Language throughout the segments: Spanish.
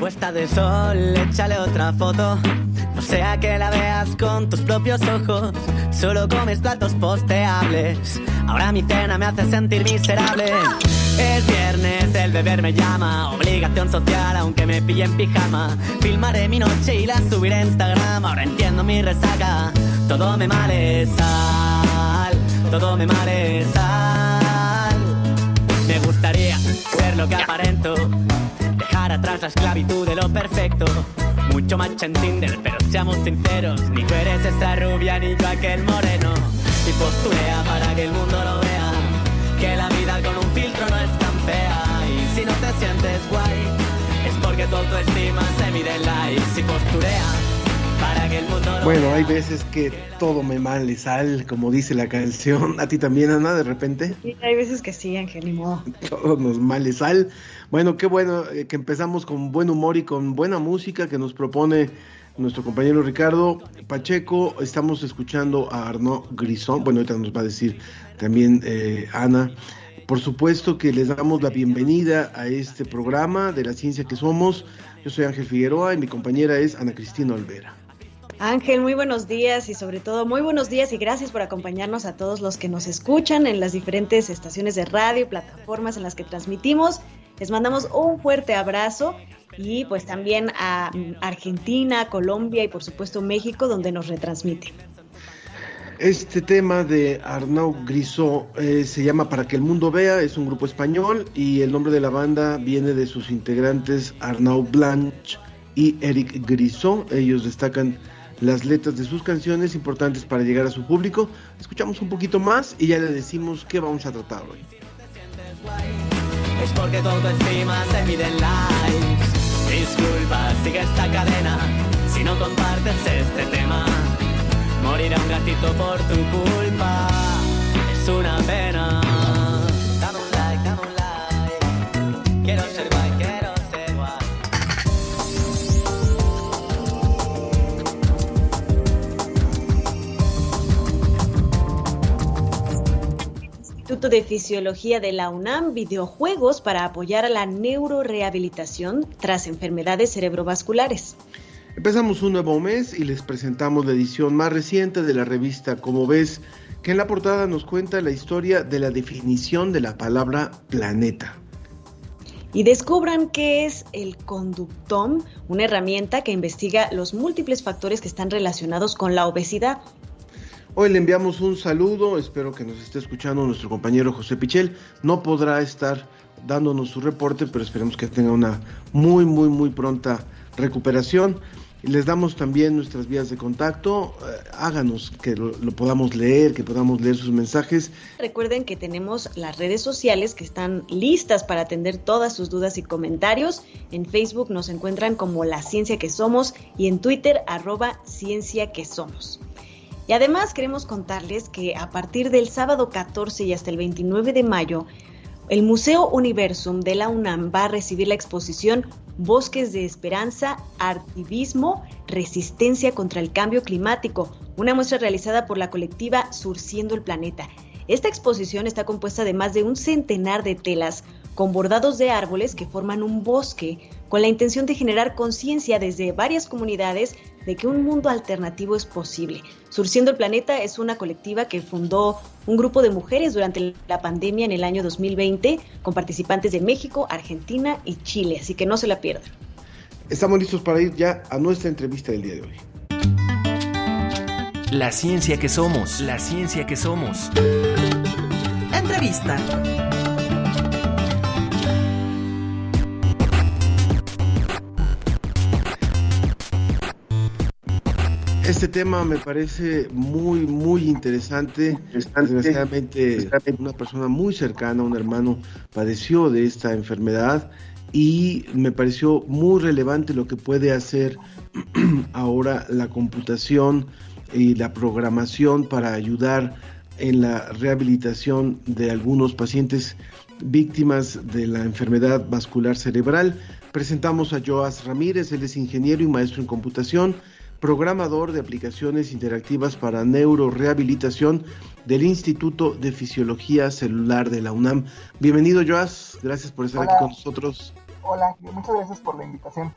Puesta de sol, échale otra foto. No sea que la veas con tus propios ojos. Solo comes platos posteables. Ahora mi cena me hace sentir miserable. Es viernes, el beber me llama. Obligación social, aunque me pille en pijama. Filmaré mi noche y la subiré a Instagram. Ahora entiendo mi resaca. Todo me male sal. Todo me male sal. Me gustaría ser lo que aparento. Dejar atrás la esclavitud de lo perfecto. Mucho macho en Tinder, pero seamos sinceros. Ni tú eres esa rubia, ni yo aquel moreno. Y posturea para que el mundo lo vea. Que la vida con un filtro no es tan fea. Y si no te sientes guay, es porque tu autoestima se mide en likes. Y posturea para que el mundo lo Bueno, vea. hay veces que todo me male sal, como dice la canción. ¿A ti también, Ana, de repente? Sí, hay veces que sí, Ángel, ni modo. Todo nos male sal. Bueno, qué bueno eh, que empezamos con buen humor y con buena música que nos propone nuestro compañero Ricardo Pacheco. Estamos escuchando a Arnaud Grison. Bueno, ahorita nos va a decir también eh, Ana. Por supuesto que les damos la bienvenida a este programa de la ciencia que somos. Yo soy Ángel Figueroa y mi compañera es Ana Cristina Olvera. Ángel, muy buenos días y sobre todo muy buenos días y gracias por acompañarnos a todos los que nos escuchan en las diferentes estaciones de radio y plataformas en las que transmitimos. Les mandamos un fuerte abrazo y pues también a mm, Argentina, Colombia y por supuesto México donde nos retransmite. Este tema de Arnaud Grisot eh, se llama Para que el mundo vea, es un grupo español y el nombre de la banda viene de sus integrantes Arnaud Blanche y Eric Grisot. Ellos destacan las letras de sus canciones importantes para llegar a su público. Escuchamos un poquito más y ya le decimos qué vamos a tratar hoy. Es porque tu autoestima se mide en likes. Disculpa, sigue esta cadena si no compartes este tema. Morirá un gatito por tu culpa. Es una pena. Dame un like, dame un like. Quiero ser Instituto de Fisiología de la UNAM, videojuegos para apoyar a la neurorehabilitación tras enfermedades cerebrovasculares. Empezamos un nuevo mes y les presentamos la edición más reciente de la revista Como ves, que en la portada nos cuenta la historia de la definición de la palabra planeta. y descubran qué es el conductóm, una herramienta que investiga los múltiples factores que están relacionados con la obesidad. Hoy le enviamos un saludo, espero que nos esté escuchando nuestro compañero José Pichel. No podrá estar dándonos su reporte, pero esperemos que tenga una muy, muy, muy pronta recuperación. Les damos también nuestras vías de contacto. Eh, háganos que lo, lo podamos leer, que podamos leer sus mensajes. Recuerden que tenemos las redes sociales que están listas para atender todas sus dudas y comentarios. En Facebook nos encuentran como La Ciencia que Somos y en Twitter arroba Ciencia que Somos. Y además queremos contarles que a partir del sábado 14 y hasta el 29 de mayo, el Museo Universum de la UNAM va a recibir la exposición Bosques de Esperanza, Artivismo, Resistencia contra el Cambio Climático, una muestra realizada por la colectiva Surciendo el Planeta. Esta exposición está compuesta de más de un centenar de telas con bordados de árboles que forman un bosque, con la intención de generar conciencia desde varias comunidades de que un mundo alternativo es posible. Surciendo el Planeta es una colectiva que fundó un grupo de mujeres durante la pandemia en el año 2020 con participantes de México, Argentina y Chile, así que no se la pierdan. Estamos listos para ir ya a nuestra entrevista del día de hoy. La ciencia que somos. La ciencia que somos. Entrevista. Este tema me parece muy, muy interesante. Desgraciadamente, una persona muy cercana, un hermano, padeció de esta enfermedad y me pareció muy relevante lo que puede hacer ahora la computación y la programación para ayudar en la rehabilitación de algunos pacientes víctimas de la enfermedad vascular cerebral. Presentamos a Joas Ramírez, él es ingeniero y maestro en computación, programador de aplicaciones interactivas para neurorehabilitación del Instituto de Fisiología Celular de la UNAM. Bienvenido, Joas, gracias por estar aquí con nosotros. Hola, muchas gracias por la invitación.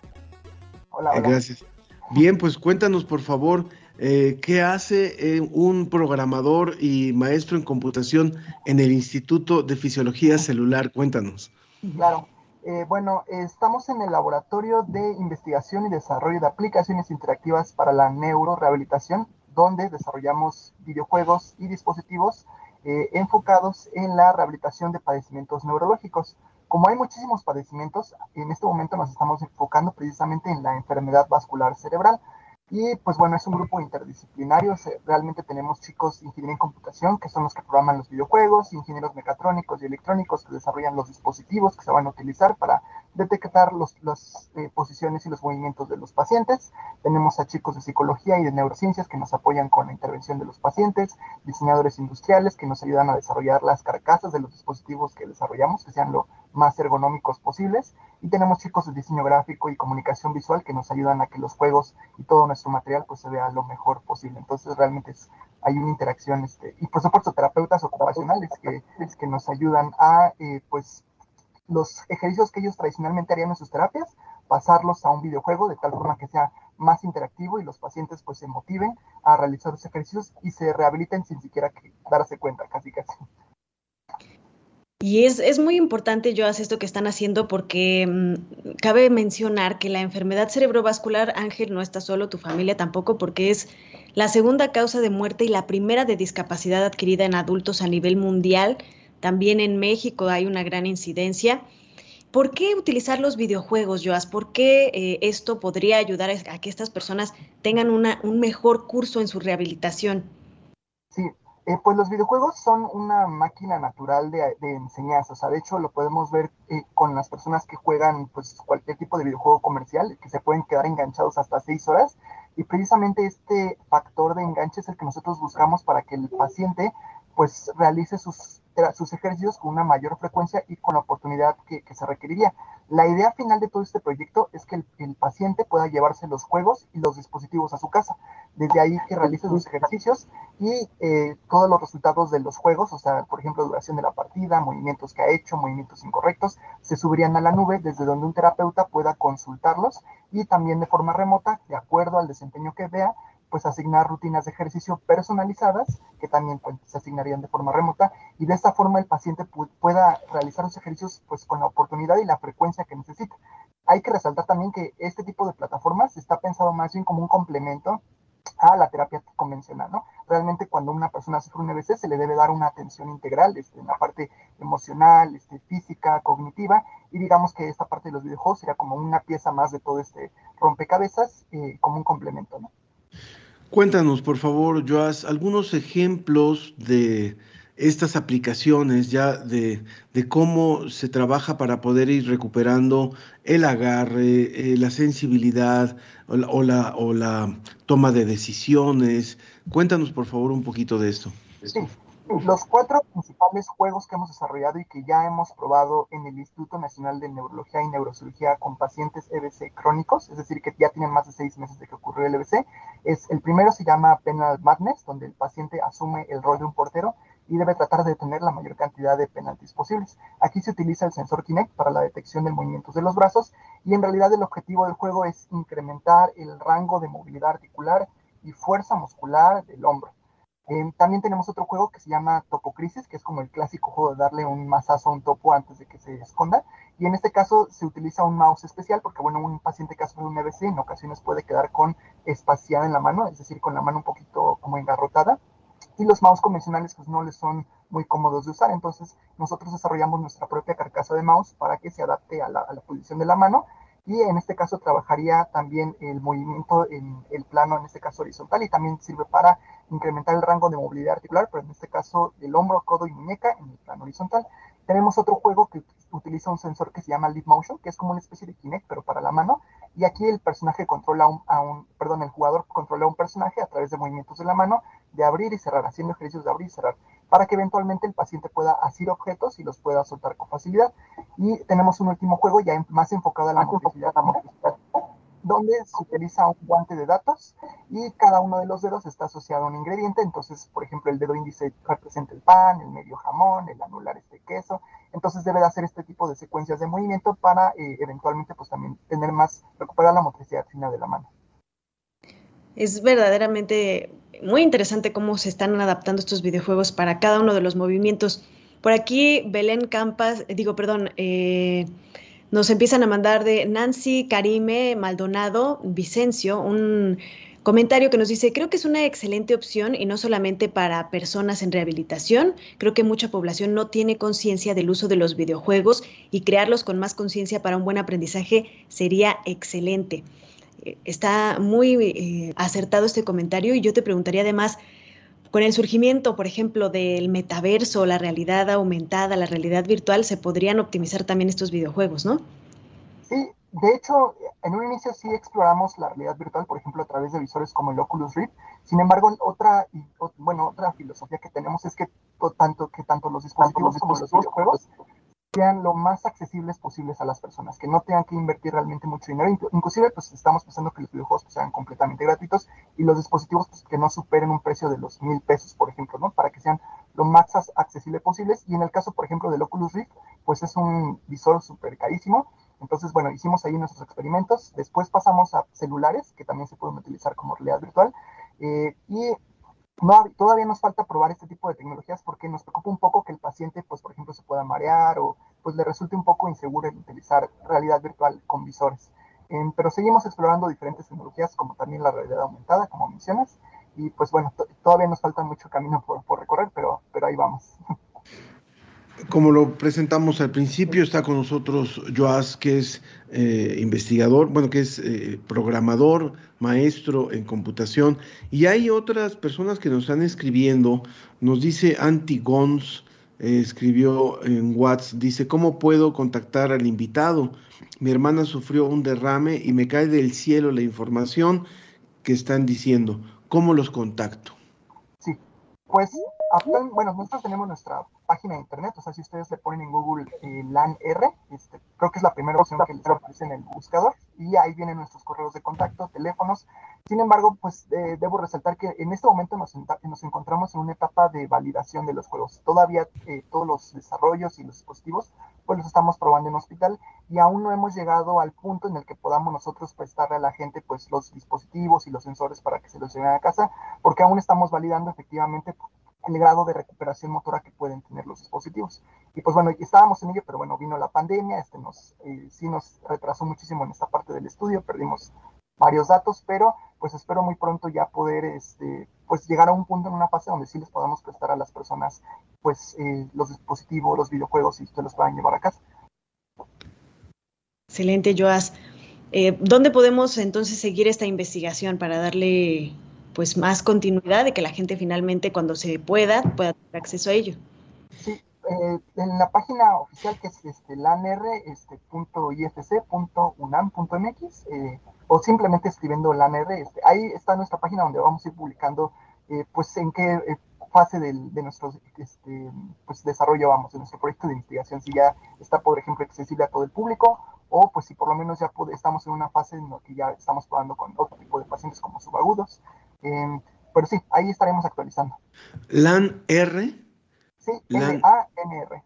Hola, hola. Gracias. Bien, pues cuéntanos por favor, eh, ¿qué hace eh, un programador y maestro en computación en el Instituto de Fisiología Celular? Cuéntanos. Claro. Eh, bueno, estamos en el Laboratorio de Investigación y Desarrollo de Aplicaciones Interactivas para la Neurorehabilitación, donde desarrollamos videojuegos y dispositivos enfocados en la rehabilitación de padecimientos neurológicos. Como hay muchísimos padecimientos, en este momento nos estamos enfocando precisamente en la enfermedad vascular cerebral. Y pues bueno, es un grupo interdisciplinario. Realmente tenemos chicos de ingeniería en computación, que son los que programan los videojuegos, ingenieros mecatrónicos y electrónicos que desarrollan los dispositivos que se van a utilizar para detectar los, las eh, posiciones y los movimientos de los pacientes. Tenemos a chicos de psicología y de neurociencias que nos apoyan con la intervención de los pacientes, diseñadores industriales que nos ayudan a desarrollar las carcasas de los dispositivos que desarrollamos, que sean lo más ergonómicos posibles. Y tenemos chicos de diseño gráfico y comunicación visual que nos ayudan a que los juegos y todo nuestro material pues se vea lo mejor posible. Entonces realmente es, hay una interacción este, y por supuesto terapeutas ocupacionales que, que nos ayudan a eh, pues los ejercicios que ellos tradicionalmente harían en sus terapias, pasarlos a un videojuego de tal forma que sea más interactivo y los pacientes pues se motiven a realizar los ejercicios y se rehabiliten sin siquiera darse cuenta, casi casi. Y es, es, muy importante, yo hacer esto que están haciendo porque mm, cabe mencionar que la enfermedad cerebrovascular, Ángel, no está solo, tu familia tampoco, porque es la segunda causa de muerte y la primera de discapacidad adquirida en adultos a nivel mundial. También en México hay una gran incidencia. ¿Por qué utilizar los videojuegos, Joas? ¿Por qué eh, esto podría ayudar a que estas personas tengan un mejor curso en su rehabilitación? Sí, eh, pues los videojuegos son una máquina natural de, enseñanza, o sea, de hecho lo podemos ver eh, con las personas que juegan pues cualquier tipo de videojuego comercial, que se pueden quedar enganchados hasta seis horas, y precisamente este factor de enganche es el que nosotros buscamos para que el paciente pues realice sus, sus ejercicios con una mayor frecuencia y con la oportunidad que, se requeriría. La idea final de todo este proyecto es que el, paciente pueda llevarse los juegos y los dispositivos a su casa. Desde ahí que realice sus ejercicios y eh, todos los resultados de los juegos, o sea, por ejemplo, duración de la partida, movimientos que ha hecho, movimientos incorrectos, se subirían a la nube desde donde un terapeuta pueda consultarlos y también de forma remota, de acuerdo al desempeño que vea, pues asignar rutinas de ejercicio personalizadas que también pues, se asignarían de forma remota y de esta forma el paciente pueda realizar los ejercicios pues con la oportunidad y la frecuencia que necesita. Hay que resaltar también que este tipo de plataformas está pensado más bien como un complemento a la terapia convencional, ¿no? Realmente cuando una persona sufre un EBC se le debe dar una atención integral este, en la parte emocional, este, física, cognitiva, y digamos que esta parte de los videojuegos sería como una pieza más de todo este rompecabezas, eh, como un complemento, ¿no? Cuéntanos, por favor, Joas, algunos ejemplos de estas aplicaciones ya de, cómo se trabaja para poder ir recuperando el agarre, eh, la sensibilidad o la, o la, toma de decisiones. Cuéntanos, por favor, un poquito de esto. Los cuatro principales juegos que hemos desarrollado y que ya hemos probado en el Instituto Nacional de Neurología y Neurocirugía con pacientes EBC crónicos, es decir, que ya tienen más de seis meses de que ocurrió el EBC, es el primero se llama Penal Madness, donde el paciente asume el rol de un portero y debe tratar de detener la mayor cantidad de penaltis posibles. Aquí se utiliza el sensor Kinect para la detección de movimientos de los brazos y en realidad el objetivo del juego es incrementar el rango de movilidad articular y fuerza muscular del hombro. Em, también tenemos otro juego que se llama Topo Crisis, que es como el clásico juego de darle un mazazo a un topo antes de que se esconda. Y en este caso se utiliza un mouse especial porque, bueno, un paciente que sufre un EBC en ocasiones puede quedar con espaciada en la mano, es decir, con la mano un poquito como engarrotada. Y los mouse convencionales pues no les son muy cómodos de usar. Entonces nosotros desarrollamos nuestra propia carcasa de mouse para que se adapte a la posición de la mano y en este caso trabajaría también el movimiento en el plano, en este caso horizontal, y también sirve para incrementar el rango de movilidad articular, pero en este caso el hombro, codo y muñeca en el plano horizontal. Tenemos otro juego que utiliza un sensor que se llama Leap Motion, que es como una especie de Kinect, pero para la mano, y aquí el personaje controla un, a un, perdón, el jugador controla a un personaje a través de movimientos de la mano, de abrir y cerrar, haciendo ejercicios de abrir y cerrar. Para que eventualmente el paciente pueda asir objetos y los pueda soltar con facilidad. Y tenemos un último juego ya más enfocado a la motricidad, donde se utiliza un guante de datos y cada uno de los dedos está asociado a un ingrediente. Entonces, por ejemplo, el dedo índice representa el pan, el medio jamón, el anular este queso. Entonces debe de hacer este tipo de secuencias de movimiento para eh, eventualmente pues también tener más, recuperar la motricidad fina de la mano. Es verdaderamente muy interesante cómo se están adaptando estos videojuegos para cada uno de los movimientos. Por aquí, Belén Campas, digo, perdón, eh, nos empiezan a mandar de Nancy Karime Maldonado Vicencio un comentario que nos dice, creo que es una excelente opción y no solamente para personas en rehabilitación, creo que mucha población no tiene conciencia del uso de los videojuegos y crearlos con más conciencia para un buen aprendizaje sería excelente. Está muy eh, acertado este comentario y yo te preguntaría además, con el surgimiento, por ejemplo, del metaverso, la realidad aumentada, la realidad virtual, se podrían optimizar también estos videojuegos, ¿no? Sí, de hecho, en un inicio sí exploramos la realidad virtual, por ejemplo, a través de visores como el Oculus Rift. Sin embargo, otra, bueno, otra filosofía que tenemos es que tanto, que tanto los dispositivos como los videojuegos sean lo más accesibles posibles a las personas, que no tengan que invertir realmente mucho dinero. Inclusive, pues estamos pensando que los videojuegos pues, sean completamente gratuitos y los dispositivos pues, que no superen un precio de los mil pesos, por ejemplo, ¿no? Para que sean lo más accesibles posibles. Y en el caso, por ejemplo, del Oculus Rift, pues es un visor súper carísimo. Entonces, bueno, hicimos ahí nuestros experimentos. Después pasamos a celulares, que también se pueden utilizar como realidad virtual. Eh, y todavía nos falta probar este tipo de tecnologías porque nos preocupa un poco que el paciente, pues, por ejemplo, se pueda marear o pues le resulte un poco inseguro el utilizar realidad virtual con visores. Em, pero seguimos explorando diferentes tecnologías como también la realidad aumentada, como mencionas, y pues bueno, todavía nos falta mucho camino por, por recorrer, pero, pero ahí vamos. Como lo presentamos al principio, está con nosotros Joas, que es eh, investigador, bueno, que es eh, programador, maestro en computación, y hay otras personas que nos están escribiendo, nos dice Anti Gons, eh, escribió en WhatsApp, dice, ¿cómo puedo contactar al invitado? Mi hermana sufrió un derrame y me cae del cielo la información que están diciendo. ¿Cómo los contacto? Sí, pues, bueno, nosotros tenemos nuestra página de internet, o sea, si ustedes le ponen en Google eh, LANR, este, creo que es la primera opción que les aparece en el buscador, y ahí vienen nuestros correos de contacto, teléfonos. Sin embargo, pues eh, debo resaltar que en este momento nos, nos, encontramos en una etapa de validación de los juegos. Todavía eh, todos los desarrollos y los dispositivos, pues los estamos probando en hospital y aún no hemos llegado al punto en el que podamos nosotros prestarle a la gente pues los dispositivos y los sensores para que se los lleven a casa, porque aún estamos validando efectivamente el grado de recuperación motora que pueden tener los dispositivos. Y pues bueno, estábamos en ello, pero bueno, vino la pandemia, este nos, eh, sí nos retrasó muchísimo en esta parte del estudio, perdimos varios datos, pero pues espero muy pronto ya poder este, pues llegar a un punto en una fase donde sí les podamos prestar a las personas pues eh, los dispositivos, los videojuegos y ustedes los puedan llevar a casa. Excelente, Joas. Eh, ¿Dónde podemos entonces seguir esta investigación para darle pues más continuidad de que la gente finalmente cuando se pueda pueda tener acceso a ello. Sí, eh, en la página oficial que es este, lanr.ifc.unam.mx este, eh, o simplemente escribiendo lanr, este, ahí está nuestra página donde vamos a ir publicando eh, pues en qué fase del, de nuestro este, pues, desarrollo vamos, de nuestro proyecto de investigación, si ya está, por ejemplo, accesible a todo el público o pues si por lo menos ya estamos en una fase en la que ya estamos probando con otro tipo de pacientes como subagudos. Eh, pero sí, ahí estaremos actualizando. LAN R. Sí, L-A-N-R.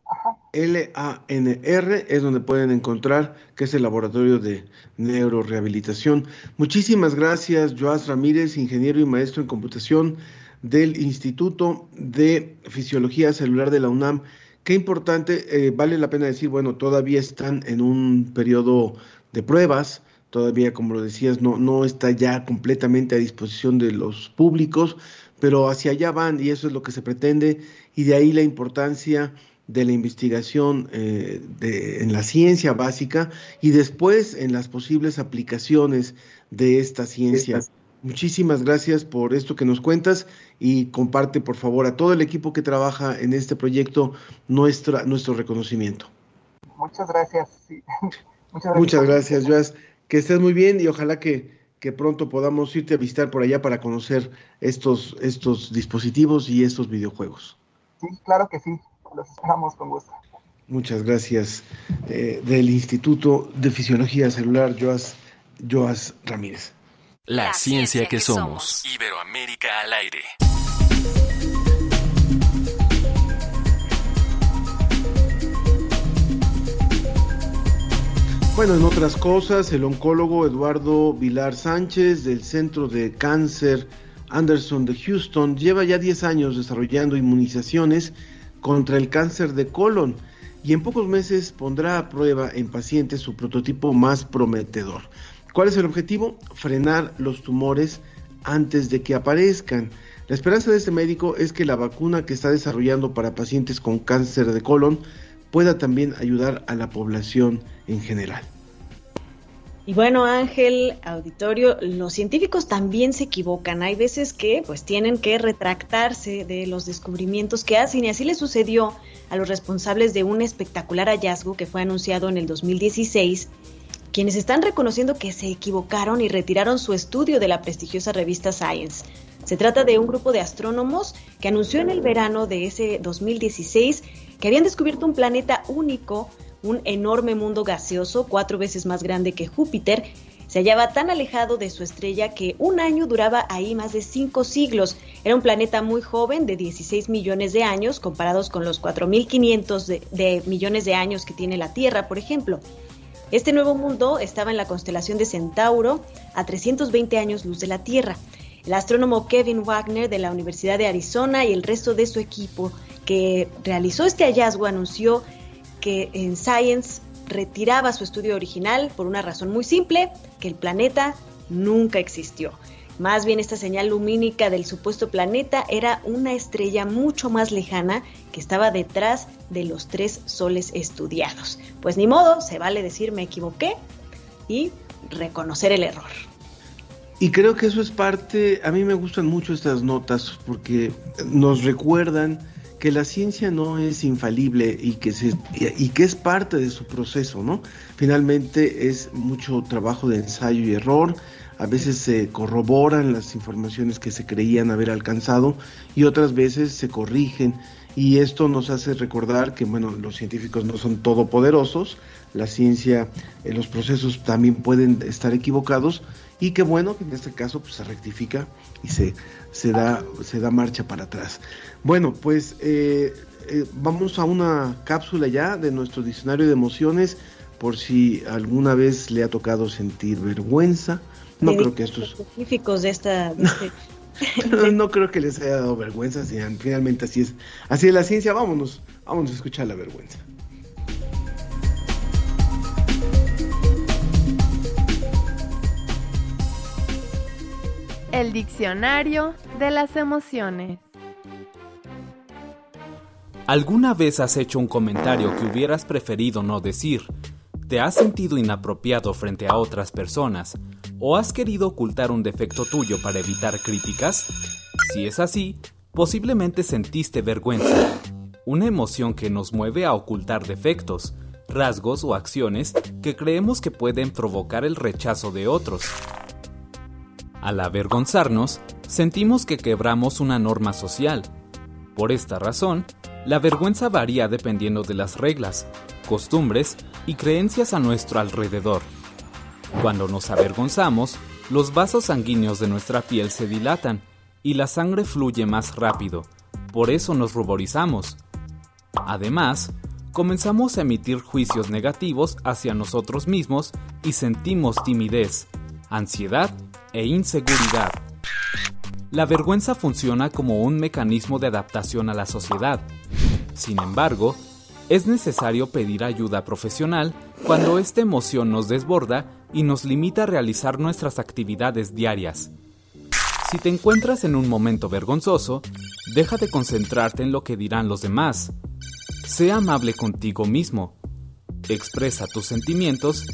L-A-N-R es donde pueden encontrar que es el laboratorio de neurorehabilitación. Muchísimas gracias, Joás Ramírez, ingeniero y maestro en computación del Instituto de Fisiología Celular de la UNAM. Qué importante, eh, vale la pena decir, bueno, todavía están en un periodo de pruebas, todavía, como lo decías, no, no está ya completamente a disposición de los públicos, pero hacia allá van y eso es lo que se pretende y de ahí la importancia de la investigación eh, en la ciencia básica y después en las posibles aplicaciones de esta ciencia. Muchísimas gracias por esto que nos cuentas y comparte por favor a todo el equipo que trabaja en este proyecto nuestra, nuestro reconocimiento. Muchas gracias. Muchas gracias, Muchas gracias Joas que estés muy bien y ojalá que, pronto podamos irte a visitar por allá para conocer estos, estos dispositivos y estos videojuegos. Sí, claro que sí, los esperamos con gusto. Muchas gracias. Eh, del Instituto de Fisiología Celular, Joas, Joas Ramírez. La, ciencia, que, somos. Iberoamérica al aire. Bueno, en otras cosas, el oncólogo Eduardo Vilar Sánchez del Centro de Cáncer Anderson de Houston lleva ya 10 años desarrollando inmunizaciones contra el cáncer de colon y en pocos meses pondrá a prueba en pacientes su prototipo más prometedor. ¿Cuál es el objetivo? Frenar los tumores antes de que aparezcan. La esperanza de este médico es que la vacuna que está desarrollando para pacientes con cáncer de colon pueda también ayudar a la población en general. Y bueno, Ángel, auditorio, los científicos también se equivocan. Hay veces que pues tienen que retractarse de los descubrimientos que hacen y así le sucedió a los responsables de un espectacular hallazgo que fue anunciado en el 2016, quienes están reconociendo que se equivocaron y retiraron su estudio de la prestigiosa revista Science. Se trata de un grupo de astrónomos que anunció en el verano de ese 2016 que habían descubierto un planeta único un enorme mundo gaseoso cuatro veces más grande que Júpiter, se hallaba tan alejado de su estrella que un año duraba ahí más de cinco siglos. Era un planeta muy joven, de 16 millones de años, comparados con los 4.500 de, de millones de años que tiene la Tierra, por ejemplo. Este nuevo mundo estaba en la constelación de Centauro, a 320 años luz de la Tierra. El astrónomo Kevin Wagner de la Universidad de Arizona y el resto de su equipo que realizó este hallazgo anunció que en Science retiraba su estudio original por una razón muy simple, que el planeta nunca existió. Más bien esta señal lumínica del supuesto planeta era una estrella mucho más lejana que estaba detrás de los tres soles estudiados. Pues ni modo, se vale decir me equivoqué y reconocer el error. Y creo que eso es parte, a mí me gustan mucho estas notas porque nos recuerdan que la ciencia no es infalible y que, se, y que es parte de su proceso, ¿no? Finalmente es mucho trabajo de ensayo y error, a veces se corroboran las informaciones que se creían haber alcanzado y otras veces se corrigen y esto nos hace recordar que bueno los científicos no son todopoderosos la ciencia eh, los procesos también pueden estar equivocados y que bueno en este caso pues, se rectifica y se, se, da, se da marcha para atrás. Bueno, pues eh, eh, vamos a una cápsula ya de nuestro diccionario de emociones por si alguna vez le ha tocado sentir vergüenza. No creo que estos específicos de esta este no, creo que les haya dado vergüenza, finalmente así es. Así es la ciencia, vámonos, vámonos a escuchar la vergüenza. El diccionario de las emociones. ¿Alguna vez has hecho un comentario que hubieras preferido no decir? ¿Te has sentido inapropiado frente a otras personas? ¿O has querido ocultar un defecto tuyo para evitar críticas? Si es así, posiblemente sentiste vergüenza, una emoción que nos mueve a ocultar defectos, rasgos o acciones que creemos que pueden provocar el rechazo de otros. Al avergonzarnos, sentimos que quebramos una norma social. Por esta razón, la vergüenza varía dependiendo de las reglas, costumbres y creencias a nuestro alrededor. Cuando nos avergonzamos, los vasos sanguíneos de nuestra piel se dilatan y la sangre fluye más rápido, por eso nos ruborizamos. Además, comenzamos a emitir juicios negativos hacia nosotros mismos y sentimos timidez, ansiedad e inseguridad. La vergüenza funciona como un mecanismo de adaptación a la sociedad. Sin embargo, es necesario pedir ayuda profesional cuando esta emoción nos desborda y nos limita a realizar nuestras actividades diarias. Si te encuentras en un momento vergonzoso, deja de concentrarte en lo que dirán los demás. Sé amable contigo mismo. Expresa tus sentimientos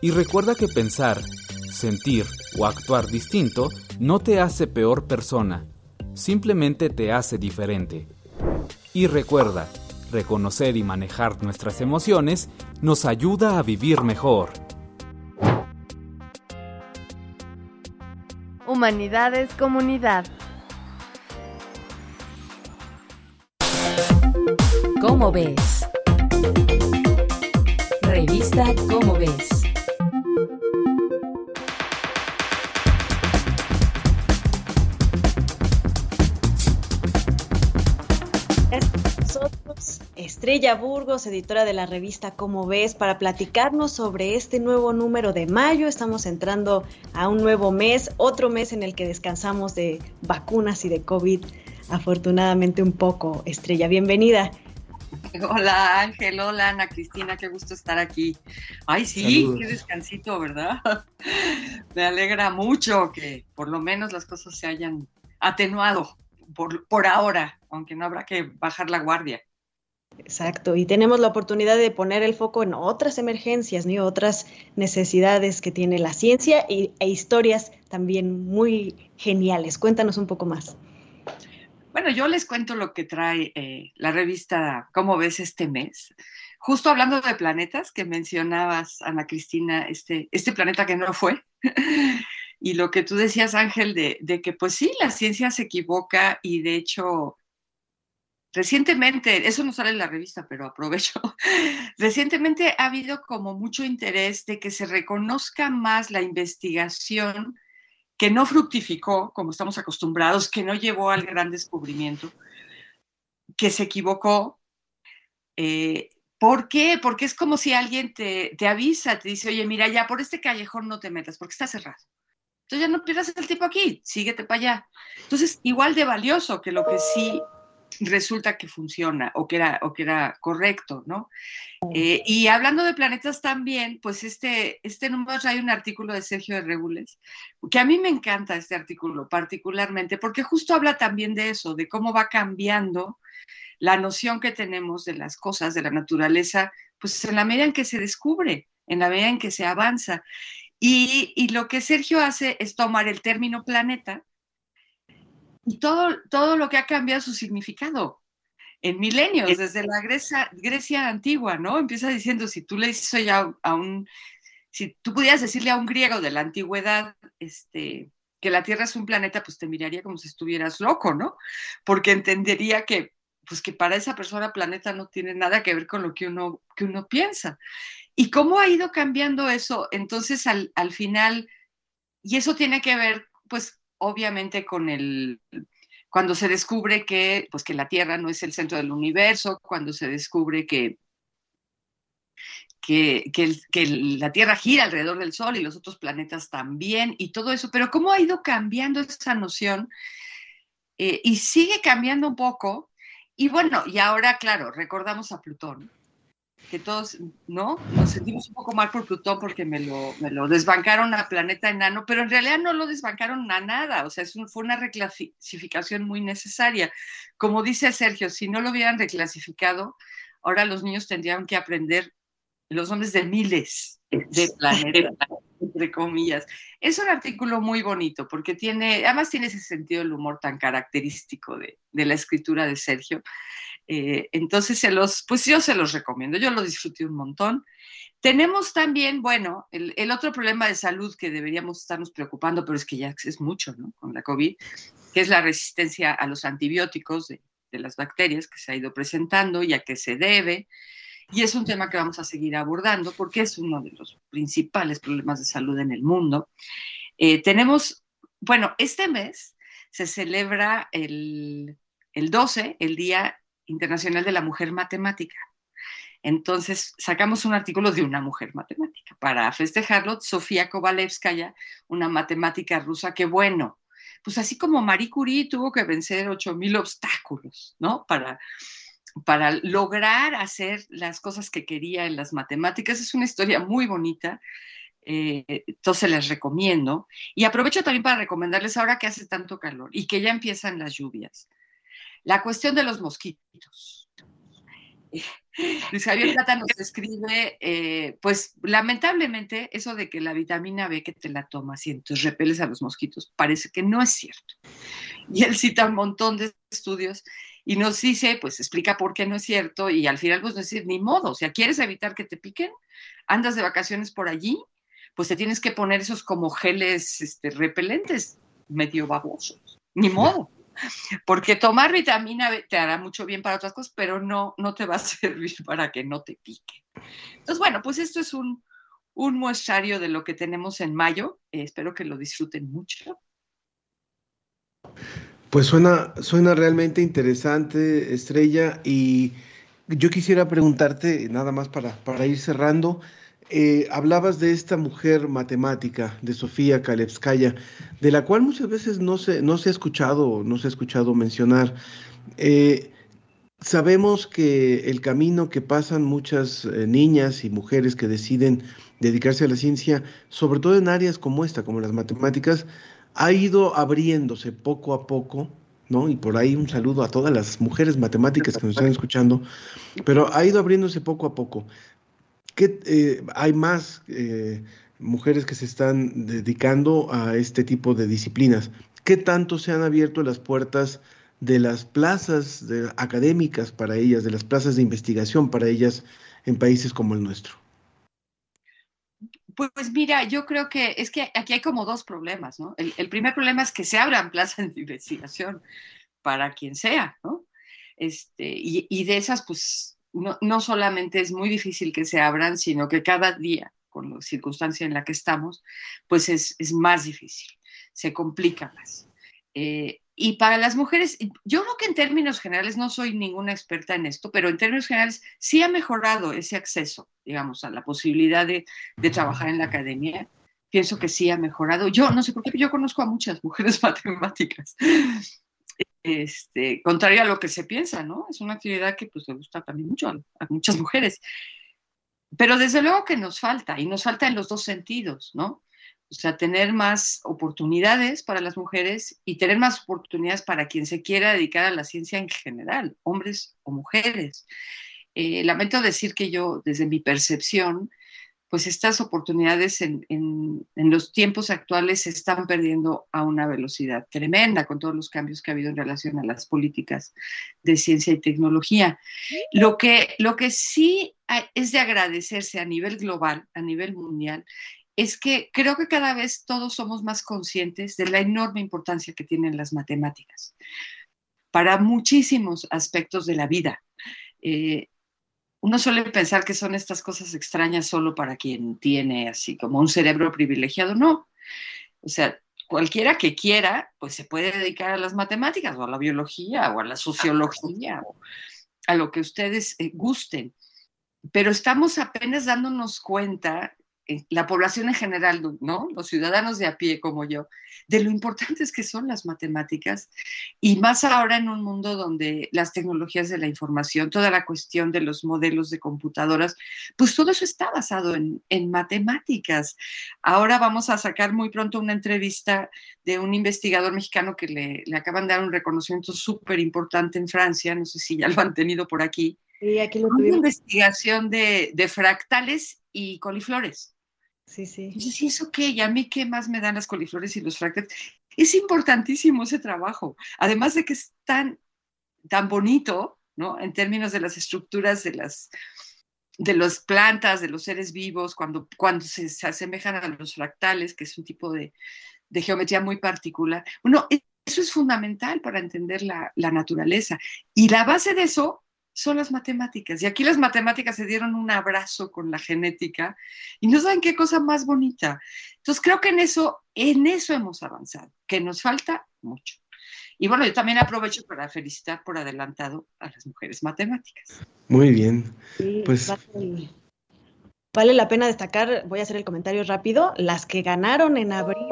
y recuerda que pensar, sentir o actuar distinto no te hace peor persona, simplemente te hace diferente. Y recuerda, reconocer y manejar nuestras emociones nos ayuda a vivir mejor. Humanidades Comunidad ¿Cómo ves? Revista ¿Cómo ves? Estrella Burgos, editora de la revista Cómo ves, para platicarnos sobre este nuevo número de mayo. Estamos entrando a un nuevo mes, otro mes en el que descansamos de vacunas y de COVID, afortunadamente un poco. Estrella, bienvenida. Hola Ángel, hola Ana Cristina, qué gusto estar aquí. Ay, sí, Saludos. qué descansito, ¿verdad? Me alegra mucho que por lo menos las cosas se hayan atenuado por, por ahora, aunque no habrá que bajar la guardia. Exacto, y tenemos la oportunidad de poner el foco en otras emergencias, ¿no? Otras necesidades que tiene la ciencia y, e historias también muy geniales. Cuéntanos un poco más. Bueno, yo les cuento lo que trae eh, la revista Cómo ves este mes. Justo hablando de planetas que mencionabas, Ana Cristina, este, este planeta que no fue. y lo que tú decías, Ángel, de, de que pues sí, la ciencia se equivoca y de hecho Recientemente, eso no sale en la revista, pero aprovecho. Recientemente ha habido como mucho interés de que se reconozca más la investigación que no fructificó, como estamos acostumbrados, que no llevó al gran descubrimiento, que se equivocó. Eh, ¿Por qué? Porque es como si alguien te, te, avisa, te dice, oye, mira, ya por este callejón no te metas, porque está cerrado. Entonces ya no pierdas el tiempo aquí, síguete para allá. Entonces, igual de valioso que lo que sí resulta que funciona o que era, o que era correcto, ¿no? Eh, y hablando de planetas también, pues este, este número trae un artículo de Sergio de Regules, que a mí me encanta este artículo particularmente, porque justo habla también de eso, de cómo va cambiando la noción que tenemos de las cosas, de la naturaleza, pues en la medida en que se descubre, en la medida en que se avanza. Y, y lo que Sergio hace es tomar el término planeta, y todo, todo lo que ha cambiado su significado en milenios, desde la Grecia, Grecia antigua, ¿no? Empieza diciendo, si tú le dices hoy a, a, un, si tú pudieras decirle a un griego de la antigüedad, este, que la Tierra es un planeta, pues te miraría como si estuvieras loco, ¿no? Porque entendería que, pues que para esa persona planeta no tiene nada que ver con lo que uno, que uno piensa. ¿Y cómo ha ido cambiando eso? Entonces, al, al final, y eso tiene que ver, pues, obviamente con el cuando se descubre que pues que la Tierra no es el centro del universo, cuando se descubre que que, que, que, la Tierra gira alrededor del Sol y los otros planetas también y todo eso, pero cómo ha ido cambiando esa noción eh, y sigue cambiando un poco. Y bueno, y ahora, claro, recordamos a Plutón, que todos, ¿no? Nos sentimos un poco mal por Plutón porque me lo, me lo desbancaron a planeta enano, pero en realidad no lo desbancaron a nada, o sea, es un, fue una reclasificación muy necesaria. Como dice Sergio, si no lo hubieran reclasificado, ahora los niños tendrían que aprender los nombres de miles de planetas, entre comillas. Es un artículo muy bonito porque tiene, además tiene ese sentido del humor tan característico de, de la escritura de Sergio. Eh, entonces, se los, pues yo se los recomiendo, yo lo disfruté un montón. Tenemos también, bueno, el, otro problema de salud que deberíamos estarnos preocupando, pero es que ya es mucho, ¿no? Con la COVID, que es la resistencia a los antibióticos de, de las bacterias que se ha ido presentando y a qué se debe. Y es un tema que vamos a seguir abordando porque es uno de los principales problemas de salud en el mundo. Eh, tenemos, bueno, este mes se celebra el, el 12, el Día Internacional de la Mujer Matemática. Entonces sacamos un artículo de una mujer matemática. Para festejarlo, Sofía Kovalevskaya, una matemática rusa que, bueno, pues así como Marie Curie tuvo que vencer 8.000 obstáculos, ¿no? Para, para lograr hacer las cosas que quería en las matemáticas. Es una historia muy bonita. Eh, entonces les recomiendo. Y aprovecho también para recomendarles ahora que hace tanto calor y que ya empiezan las lluvias. La cuestión de los mosquitos. Luis Javier Plata nos escribe, eh, pues lamentablemente eso de que la vitamina B que te la tomas y entonces repeles a los mosquitos, parece que no es cierto. Y él cita un montón de estudios y nos dice, pues explica por qué no es cierto y al final pues no es decir, ni modo, o sea, ¿quieres evitar que te piquen? ¿Andas de vacaciones por allí? Pues te tienes que poner esos como geles este, repelentes medio babosos, ni modo. Porque tomar vitamina B te hará mucho bien para otras cosas, pero no, no te va a servir para que no te pique. Entonces, bueno, pues esto es un, un muestrario de lo que tenemos en mayo. Eh, espero que lo disfruten mucho. Pues suena, suena realmente interesante, Estrella, y yo quisiera preguntarte, nada más para, para ir cerrando, eh, hablabas de esta mujer matemática, de Sofía Kalevskaya, de la cual muchas veces no se, no se ha escuchado, no se ha escuchado mencionar. Eh, sabemos que el camino que pasan muchas eh, niñas y mujeres que deciden dedicarse a la ciencia, sobre todo en áreas como esta, como las matemáticas, ha ido abriéndose poco a poco, ¿no? Y por ahí un saludo a todas las mujeres matemáticas que nos están escuchando, pero ha ido abriéndose poco a poco. ¿Qué, eh, hay más eh, mujeres que se están dedicando a este tipo de disciplinas. ¿Qué tanto se han abierto las puertas de las plazas académicas para ellas, de las plazas de investigación para ellas en países como el nuestro? Pues, mira, yo creo que es que aquí hay como dos problemas, ¿no? El, primer problema es que se abran plazas de investigación para quien sea, ¿no? Este, y de esas, pues no, no, solamente es muy difícil que se abran, sino que cada día, con la circunstancia en la que estamos, pues es, es más difícil, se complica más. Eh, y para las mujeres, yo creo que en términos generales, no soy ninguna experta en esto, pero en términos generales sí ha mejorado ese acceso, digamos, a la posibilidad de, de trabajar en la academia. Pienso que sí ha mejorado. Yo no sé por qué, yo conozco a muchas mujeres matemáticas este, contrario a lo que se piensa, ¿no? Es una actividad que pues le gusta también mucho a, muchas mujeres. Pero desde luego que nos falta, y nos falta en los dos sentidos, ¿no? O sea, tener más oportunidades para las mujeres y tener más oportunidades para quien se quiera dedicar a la ciencia en general, hombres o mujeres. Eh, lamento decir que yo, desde mi percepción, pues estas oportunidades en, en, en, los tiempos actuales se están perdiendo a una velocidad tremenda con todos los cambios que ha habido en relación a las políticas de ciencia y tecnología. Lo que, lo que sí es de agradecerse a nivel global, a nivel mundial, es que creo que cada vez todos somos más conscientes de la enorme importancia que tienen las matemáticas para muchísimos aspectos de la vida. Eh, uno suele pensar que son estas cosas extrañas solo para quien tiene así como un cerebro privilegiado. No. O sea, cualquiera que quiera, pues se puede dedicar a las matemáticas o a la biología o a la sociología o a lo que ustedes eh, gusten. Pero estamos apenas dándonos cuenta la población en general, ¿no? Los ciudadanos de a pie como yo, de lo importantes que son las matemáticas y más ahora en un mundo donde las tecnologías de la información, toda la cuestión de los modelos de computadoras, pues todo eso está basado en, en matemáticas. Ahora vamos a sacar muy pronto una entrevista de un investigador mexicano que le, le acaban de dar un reconocimiento súper importante en Francia, no sé si ya lo han tenido por aquí. Sí, aquí lo una investigación de, de fractales y coliflores. Sí, sí. ¿y eso qué? ¿Y a mí qué más me dan las coliflores y los fractales? Es importantísimo ese trabajo, además de que es tan, tan bonito, ¿no? En términos de las estructuras de las, de las plantas, de los seres vivos, cuando, cuando se, se asemejan a los fractales, que es un tipo de, de geometría muy particular. Bueno, eso es fundamental para entender la, la naturaleza. Y la base de eso son las matemáticas. Y aquí las matemáticas se dieron un abrazo con la genética y no saben qué cosa más bonita. Entonces creo que en eso, en eso hemos avanzado, que nos falta mucho. Y bueno, yo también aprovecho para felicitar por adelantado a las mujeres matemáticas. Muy bien. Sí, pues vale, vale la pena destacar, voy a hacer el comentario rápido, las que ganaron en abril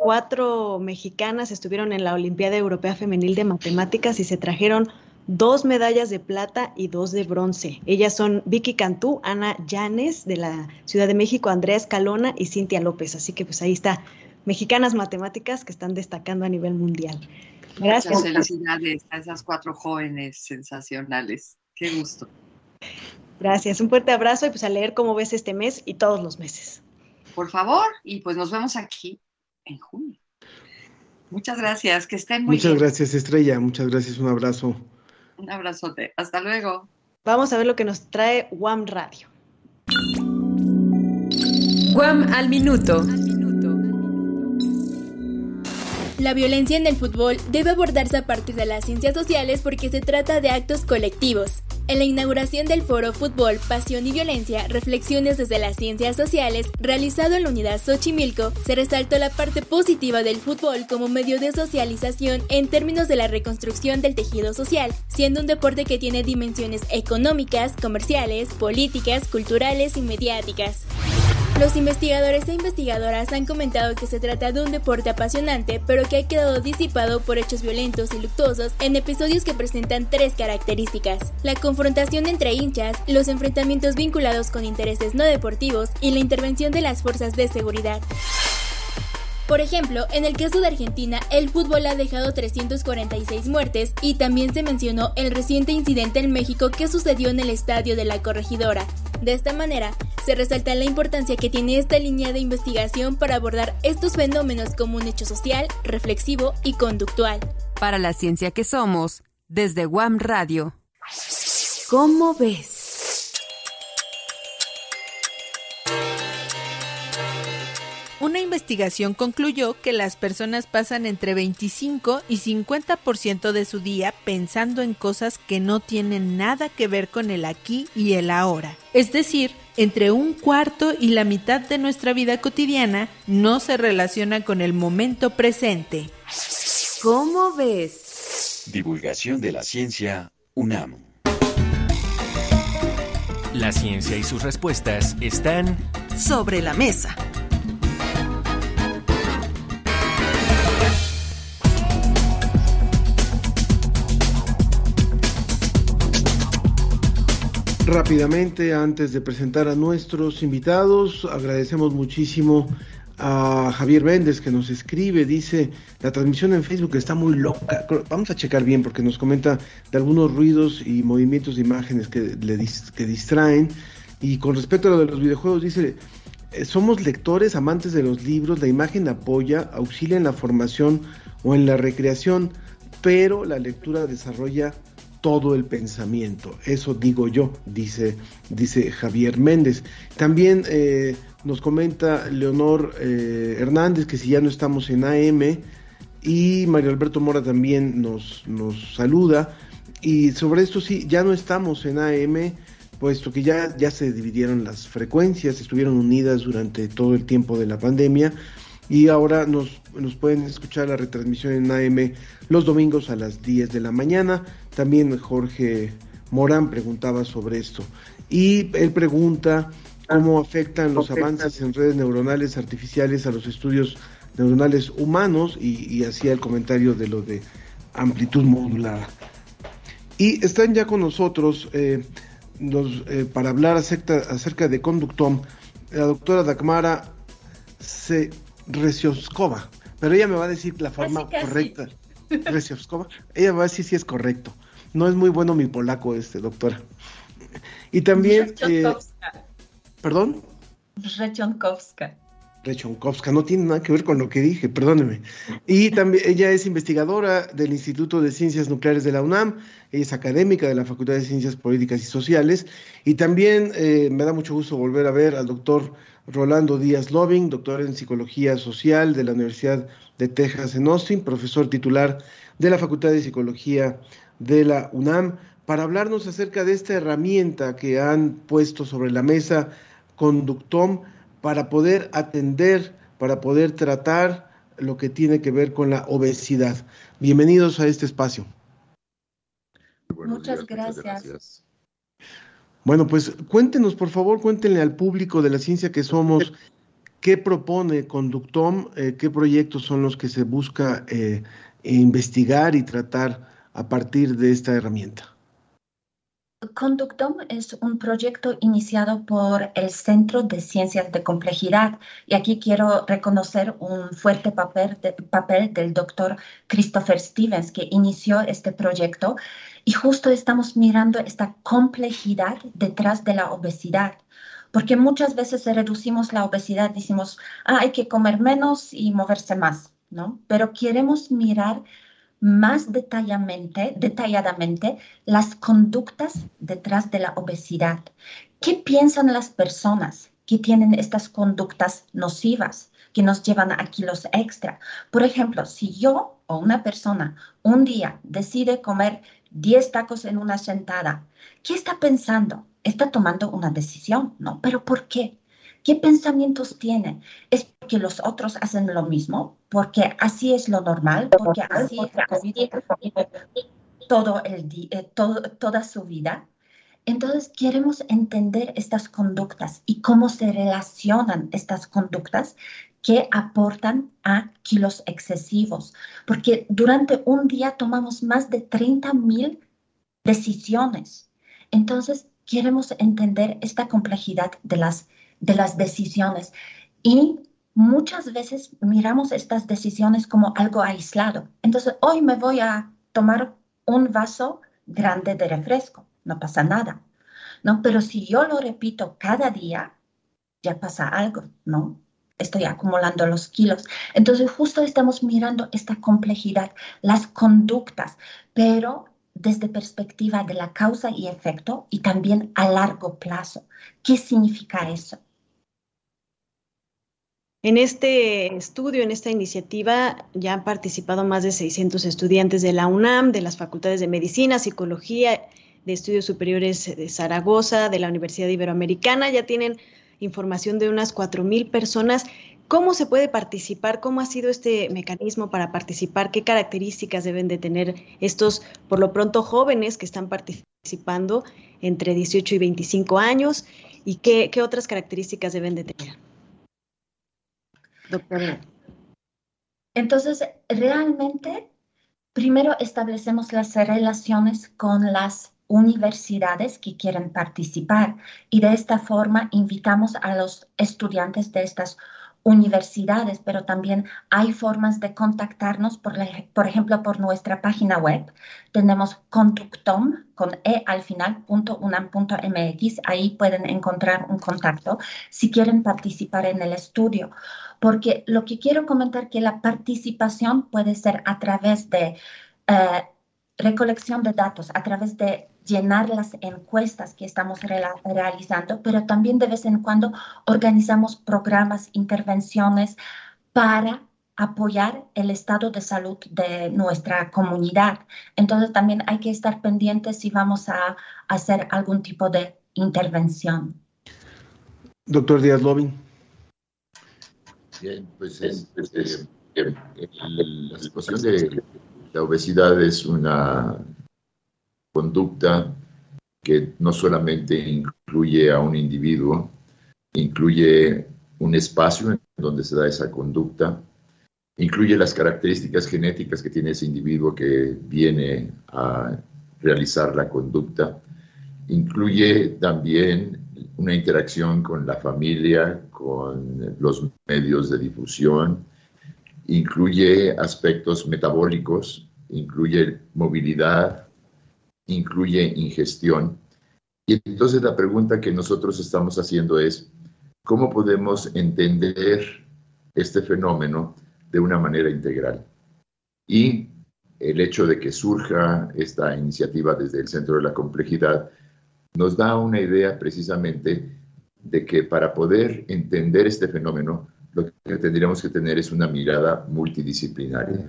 cuatro mexicanas estuvieron en la Olimpiada Europea Femenil de Matemáticas y se trajeron dos medallas de plata y dos de bronce. Ellas son Vicky Cantú, Ana Llanes de la Ciudad de México, Andrea Escalona y Cintia López. Así que pues ahí está, mexicanas matemáticas que están destacando a nivel mundial. Gracias. Muchas felicidades a esas cuatro jóvenes sensacionales. Qué gusto. Gracias, un fuerte abrazo y pues a leer cómo ves este mes y todos los meses. Por favor, y pues nos vemos aquí en junio. Muchas gracias, que estén muy Muchas bien. gracias, Estrella. Muchas gracias, un abrazo. Un abrazote. Hasta luego. Vamos a ver lo que nos trae WAM Radio. WAM al minuto. La violencia en el fútbol debe abordarse a partir de las ciencias sociales porque se trata de actos colectivos. En la inauguración del foro Fútbol, Pasión y Violencia, Reflexiones desde las Ciencias Sociales, realizado en la unidad Xochimilco, se resaltó la parte positiva del fútbol como medio de socialización en términos de la reconstrucción del tejido social, siendo un deporte que tiene dimensiones económicas, comerciales, políticas, culturales y mediáticas. Los investigadores e investigadoras han comentado que se trata de un deporte apasionante, pero que ha quedado disipado por hechos violentos y luctuosos en episodios que presentan tres características: la confrontación entre hinchas, los enfrentamientos vinculados con intereses no deportivos y la intervención de las fuerzas de seguridad. Por ejemplo, en el caso de Argentina, el fútbol ha dejado 346 muertes y también se mencionó el reciente incidente en México que sucedió en el estadio de la corregidora. De esta manera, se resalta la importancia que tiene esta línea de investigación para abordar estos fenómenos como un hecho social, reflexivo y conductual. Para la ciencia que somos, desde Guam Radio. ¿Cómo ves? Investigación concluyó que las personas pasan entre 25 y 50% de su día pensando en cosas que no tienen nada que ver con el aquí y el ahora. Es decir, entre un cuarto y la mitad de nuestra vida cotidiana no se relaciona con el momento presente. ¿Cómo ves? Divulgación de la ciencia UNAM. La ciencia y sus respuestas están sobre la mesa. Rápidamente, antes de presentar a nuestros invitados, agradecemos muchísimo a Javier Méndez que nos escribe, dice, la transmisión en Facebook está muy loca. Vamos a checar bien porque nos comenta de algunos ruidos y movimientos de imágenes que, le que distraen. Y con respecto a lo de los videojuegos, dice, eh, somos lectores, amantes de los libros, la imagen apoya, auxilia en la formación o en la recreación, pero la lectura desarrolla todo el pensamiento. Eso digo yo, dice, dice Javier Méndez. También eh, nos comenta Leonor eh, Hernández que si ya no estamos en AM y Mario Alberto Mora también nos, nos saluda. Y sobre esto sí, ya no estamos en AM, puesto que ya, ya se dividieron las frecuencias, estuvieron unidas durante todo el tiempo de la pandemia y ahora nos, nos pueden escuchar la retransmisión en AM los domingos a las 10 de la mañana. También Jorge Morán preguntaba sobre esto. Y él pregunta cómo afectan los avances en redes neuronales artificiales a los estudios neuronales humanos y, hacía el comentario de lo de amplitud modulada. Y están ya con nosotros eh, eh, para hablar acerca, acerca de Conductom la doctora Dagmara C. Pero ella me va a decir la forma correcta. Recioskova, ella va a decir si es correcto. No es muy bueno mi polaco, este, doctora. Y también. Eh, ¿Perdón? Rechonkowska. Rechonkowska, no tiene nada que ver con lo que dije, perdóneme. Y también ella es investigadora del Instituto de Ciencias Nucleares de la UNAM, ella es académica de la Facultad de Ciencias Políticas y Sociales, y también eh, me da mucho gusto volver a ver al doctor Rolando Díaz Loving, doctor en Psicología Social de la Universidad de Texas en Austin, profesor titular de la Facultad de Psicología de la UNAM, para hablarnos acerca de esta herramienta que han puesto sobre la mesa Conductom para poder atender, para poder tratar lo que tiene que ver con la obesidad. Bienvenidos a este espacio. Muchas gracias. Bueno, pues cuéntenos, por favor, cuéntenle al público de la ciencia que somos, qué propone Conductom, eh, qué proyectos son los que se busca eh, investigar y tratar a partir de esta herramienta. Conductom es un proyecto iniciado por el Centro de Ciencias de Complejidad y aquí quiero reconocer un fuerte papel, papel del doctor Christopher Stevens que inició este proyecto y justo estamos mirando esta complejidad detrás de la obesidad, porque muchas veces reducimos la obesidad, decimos, ah, hay que comer menos y moverse más, ¿no? Pero queremos mirar más detalladamente, detalladamente las conductas detrás de la obesidad. ¿Qué piensan las personas que tienen estas conductas nocivas? que nos llevan a kilos extra. Por ejemplo, si yo o una persona un día decide comer 10 tacos en una sentada, ¿qué está pensando? Está tomando una decisión, ¿no? Pero ¿por qué? ¿Qué pensamientos tiene? ¿Es porque los otros hacen lo mismo? ¿Porque así es lo normal? ¿Porque así todo el día, eh, todo, toda su vida? Entonces queremos entender estas conductas y cómo se relacionan estas conductas que aportan a kilos excesivos, porque durante un día tomamos más de 30 mil decisiones. Entonces queremos entender esta complejidad de las de las decisiones. Y muchas veces miramos estas decisiones como algo aislado. Entonces, hoy me voy a tomar un vaso grande de refresco, no pasa nada, ¿no? Pero si yo lo repito cada día, ya pasa algo, ¿no? Estoy acumulando los kilos. Entonces, justo estamos mirando esta complejidad, las conductas, pero desde perspectiva de la causa y efecto y también a largo plazo. ¿Qué significa eso? En este estudio, en esta iniciativa, ya han participado más de 600 estudiantes de la UNAM, de las facultades de Medicina, Psicología, de Estudios Superiores de Zaragoza, de la Universidad Iberoamericana. Ya tienen información de unas 4.000 personas. ¿Cómo se puede participar? ¿Cómo ha sido este mecanismo para participar? ¿Qué características deben de tener estos, por lo pronto, jóvenes que están participando entre 18 y 25 años? ¿Y qué, qué otras características deben de tener? doctora. Entonces, realmente, primero establecemos las relaciones con las universidades que quieren participar y de esta forma invitamos a los estudiantes de estas universidades, pero también hay formas de contactarnos, por, por ejemplo, por nuestra página web. Tenemos conductom, con e al final, punto unam, punto mx. Ahí pueden encontrar un contacto si quieren participar en el estudio. Porque lo que quiero comentar que la participación puede ser a través de eh, recolección de datos, a través de llenar las encuestas que estamos realizando, pero también de vez en cuando organizamos programas, intervenciones para apoyar el estado de salud de nuestra comunidad. Entonces también hay que estar pendientes si vamos a hacer algún tipo de intervención. Doctor Díaz Lobin. Bien, pues este, la situación de la obesidad es una conducta que no solamente incluye a un individuo, incluye un espacio en donde se da esa conducta, incluye las características genéticas que tiene ese individuo que viene a realizar la conducta, incluye también una interacción con la familia, con los medios de difusión, incluye aspectos metabólicos, incluye movilidad, incluye ingestión. Y entonces la pregunta que nosotros estamos haciendo es, ¿cómo podemos entender este fenómeno de una manera integral? Y el hecho de que surja esta iniciativa desde el Centro de la Complejidad nos da una idea precisamente de que para poder entender este fenómeno, lo que tendríamos que tener es una mirada multidisciplinaria.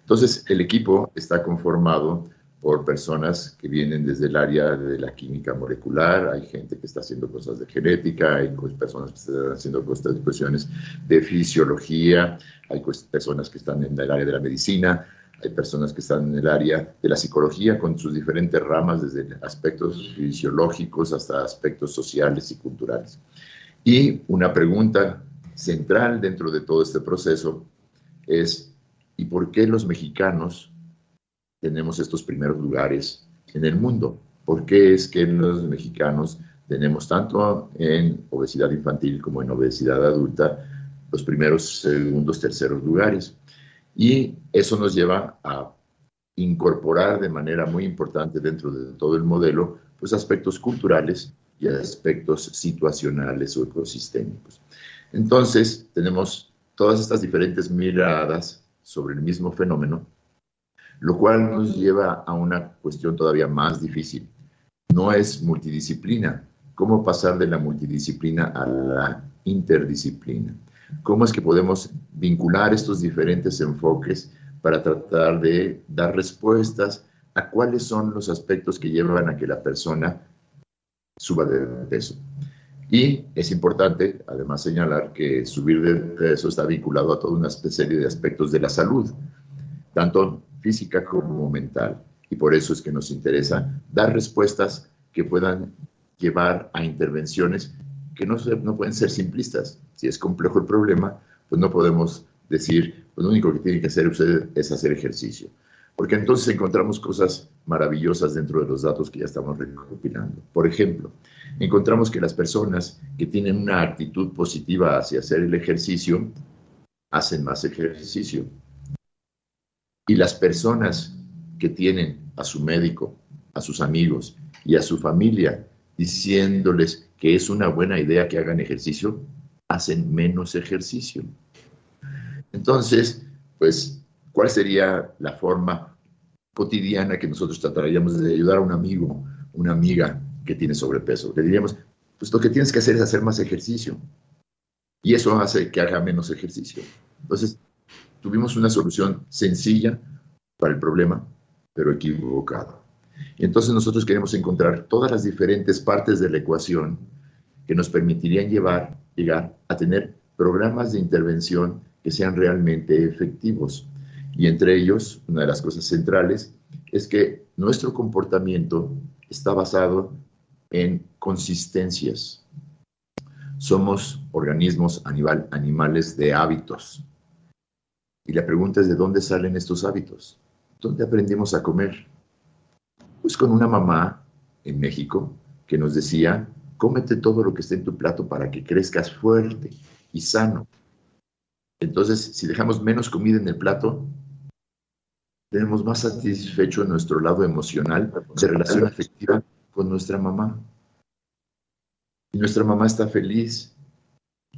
Entonces, el equipo está conformado por personas que vienen desde el área de la química molecular, hay gente que está haciendo cosas de genética, hay personas que están haciendo cuestiones de fisiología, hay personas que están en el área de la medicina, hay personas que están en el área de la psicología con sus diferentes ramas, desde aspectos fisiológicos hasta aspectos sociales y culturales. Y una pregunta central dentro de todo este proceso es, ¿y por qué los mexicanos tenemos estos primeros lugares en el mundo. ¿Por qué es que los mexicanos tenemos tanto en obesidad infantil como en obesidad adulta los primeros, segundos, terceros lugares? Y eso nos lleva a incorporar de manera muy importante dentro de todo el modelo pues aspectos culturales y aspectos situacionales o ecosistémicos. Entonces, tenemos todas estas diferentes miradas sobre el mismo fenómeno lo cual nos lleva a una cuestión todavía más difícil. No es multidisciplina. ¿Cómo pasar de la multidisciplina a la interdisciplina? ¿Cómo es que podemos vincular estos diferentes enfoques para tratar de dar respuestas a cuáles son los aspectos que llevan a que la persona suba de peso? Y es importante, además, señalar que subir de peso está vinculado a toda una serie de aspectos de la salud, tanto física como mental. Y por eso es que nos interesa dar respuestas que puedan llevar a intervenciones que no, no pueden ser simplistas. Si es complejo el problema, pues no podemos decir, pues lo único que tiene que hacer usted es hacer ejercicio. Porque entonces encontramos cosas maravillosas dentro de los datos que ya estamos recopilando. Por ejemplo, encontramos que las personas que tienen una actitud positiva hacia hacer el ejercicio, hacen más ejercicio. Y las personas que tienen a su médico, a sus amigos y a su familia diciéndoles que es una buena idea que hagan ejercicio, hacen menos ejercicio. Entonces, pues, ¿cuál sería la forma cotidiana que nosotros trataríamos de ayudar a un amigo, una amiga que tiene sobrepeso? Le diríamos, pues lo que tienes que hacer es hacer más ejercicio. Y eso hace que haga menos ejercicio. Entonces, tuvimos una solución sencilla para el problema, pero equivocada. Entonces nosotros queremos encontrar todas las diferentes partes de la ecuación que nos permitirían llevar, llegar a tener programas de intervención que sean realmente efectivos. Y entre ellos, una de las cosas centrales es que nuestro comportamiento está basado en consistencias. Somos organismos animal, animales de hábitos. Y la pregunta es de dónde salen estos hábitos. ¿Dónde aprendimos a comer? Pues con una mamá en México que nos decía, cómete todo lo que esté en tu plato para que crezcas fuerte y sano. Entonces, si dejamos menos comida en el plato, tenemos más satisfecho nuestro lado emocional de relación afectiva con nuestra mamá. Y nuestra mamá está feliz.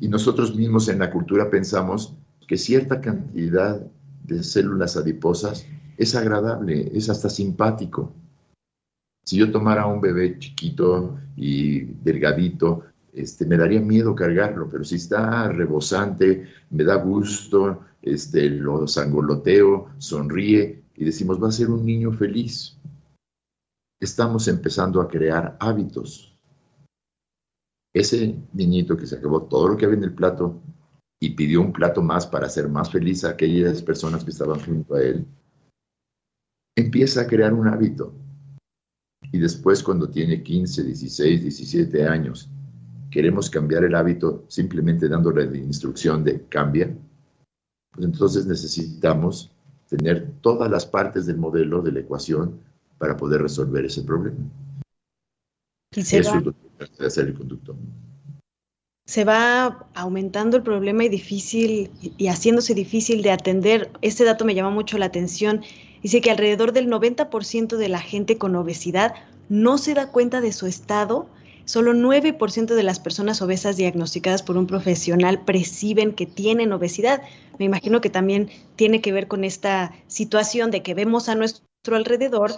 Y nosotros mismos en la cultura pensamos que cierta cantidad de células adiposas es agradable, es hasta simpático. Si yo tomara un bebé chiquito y delgadito, este, me daría miedo cargarlo, pero si está rebosante, me da gusto, este, lo sangoloteo, sonríe y decimos, va a ser un niño feliz. Estamos empezando a crear hábitos. Ese niñito que se acabó todo lo que había en el plato y pidió un plato más para hacer más feliz a aquellas personas que estaban junto a él, empieza a crear un hábito y después cuando tiene 15, 16, 17 años, queremos cambiar el hábito simplemente dándole la instrucción de cambia, pues entonces necesitamos tener todas las partes del modelo de la ecuación para poder resolver ese problema. Eso es lo que hacer el conducto. Se va aumentando el problema y difícil y haciéndose difícil de atender. Este dato me llama mucho la atención Dice que alrededor del 90% de la gente con obesidad no se da cuenta de su estado. Solo 9% de las personas obesas diagnosticadas por un profesional perciben que tienen obesidad. Me imagino que también tiene que ver con esta situación de que vemos a nuestro alrededor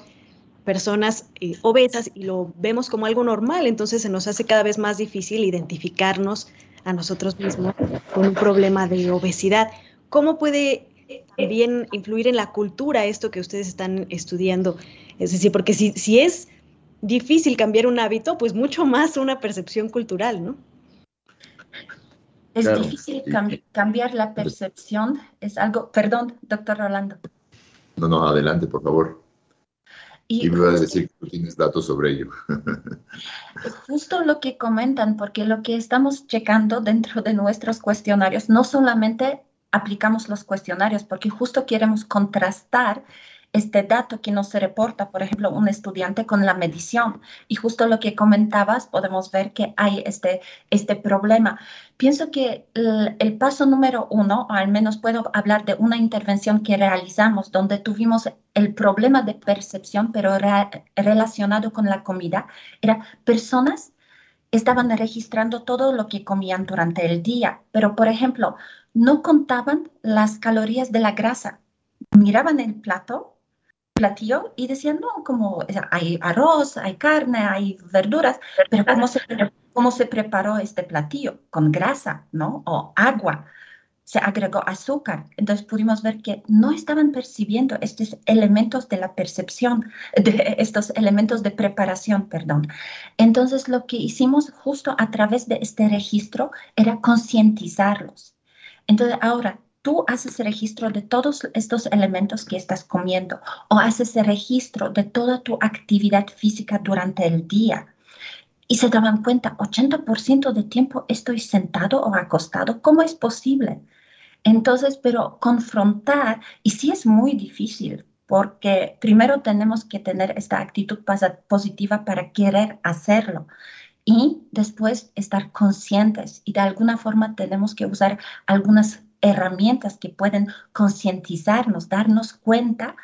personas eh, obesas y lo vemos como algo normal, entonces se nos hace cada vez más difícil identificarnos a nosotros mismos con un problema de obesidad. ¿Cómo puede también influir en la cultura esto que ustedes están estudiando. Es decir, porque si, si es difícil cambiar un hábito, pues mucho más una percepción cultural, ¿no? Es difícil cambiar la percepción, es algo, perdón, doctor Rolando. No, no, adelante, por favor. Y, me vas a decir que tú tienes datos sobre ello. justo lo que comentan, porque lo que estamos checando dentro de nuestros cuestionarios no solamente aplicamos los cuestionarios porque justo queremos contrastar este dato que nos reporta, por ejemplo, un estudiante con la medición. Y justo lo que comentabas, podemos ver que hay este, este problema. Pienso que el, paso número uno, al menos puedo hablar de una intervención que realizamos donde tuvimos el problema de percepción, pero relacionado con la comida, era personas estaban registrando todo lo que comían durante el día, pero por ejemplo, no contaban las calorías de la grasa. Miraban el plato, platillo, y decían, no, como hay arroz, hay carne, hay verduras, pero como se, cómo se preparó este platillo, con grasa, ¿no? O agua, se agregó azúcar. Entonces pudimos ver que no estaban percibiendo estos elementos de la percepción, de estos elementos de preparación, perdón. Entonces lo que hicimos justo a través de este registro era concientizarlos. Entonces ahora tú haces registro de todos estos elementos que estás comiendo o haces registro de toda tu actividad física durante el día. Y se daban cuenta, 80% de tiempo estoy sentado o acostado. ¿Cómo es posible? Entonces, pero confrontar, y sí es muy difícil, porque primero tenemos que tener esta actitud positiva para querer hacerlo y después estar conscientes y de alguna forma tenemos que usar algunas herramientas que pueden concientizarnos, darnos cuenta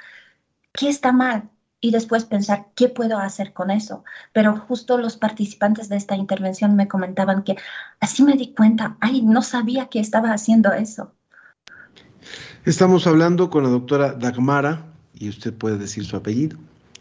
que está mal y después pensar qué puedo hacer con eso. Pero justo los participantes de esta intervención me comentaban que así me di cuenta, ay, no sabía que estaba haciendo eso. Estamos hablando con la doctora Dagmara, y usted puede decir su apellido.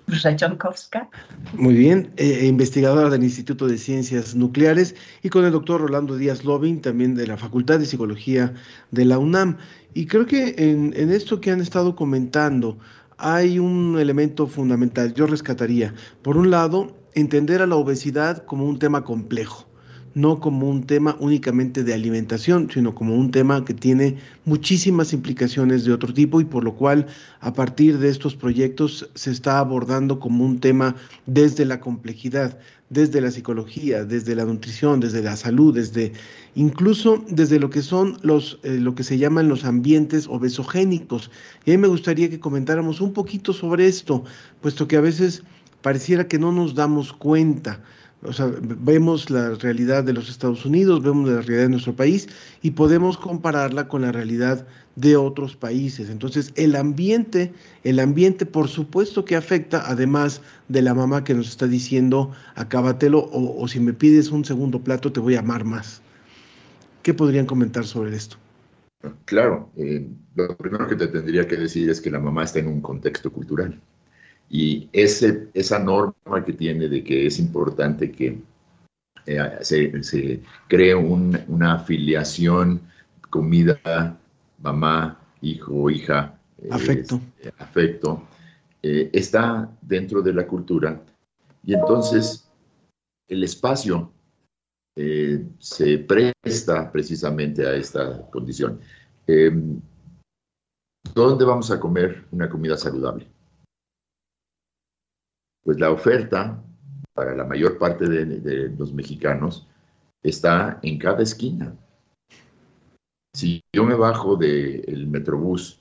Rajonkowska. Muy bien, eh, investigadora del Instituto de Ciencias Nucleares, y con el doctor Rolando Díaz Lobin, también de la Facultad de Psicología de la UNAM. Y creo que en esto que han estado comentando hay un elemento fundamental, yo rescataría. Por un lado, entender a la obesidad como un tema complejo no como un tema únicamente de alimentación, sino como un tema que tiene muchísimas implicaciones de otro tipo y por lo cual a partir de estos proyectos se está abordando como un tema desde la complejidad, desde la psicología, desde la nutrición, desde la salud, desde incluso desde lo que son los eh, lo que se llaman los ambientes obesogénicos. Y a mí me gustaría que comentáramos un poquito sobre esto, puesto que a veces pareciera que no nos damos cuenta o sea, vemos la realidad de los Estados Unidos, vemos la realidad de nuestro país y podemos compararla con la realidad de otros países. Entonces, el ambiente, el ambiente por supuesto que afecta, además de la mamá que nos está diciendo, acábatelo o, o si me pides un segundo plato te voy a amar más. ¿Qué podrían comentar sobre esto? Claro, eh, lo primero que te tendría que decir es que la mamá está en un contexto cultural. Y ese, esa norma que tiene de que es importante que eh, se, cree una afiliación, comida, mamá, hijo, hija, afecto, este, afecto eh, está dentro de la cultura y entonces el espacio eh, se presta precisamente a esta condición. Em, ¿Dónde vamos a comer una comida saludable? Pues la oferta para la mayor parte de, los mexicanos está en cada esquina. Si yo me bajo del metrobús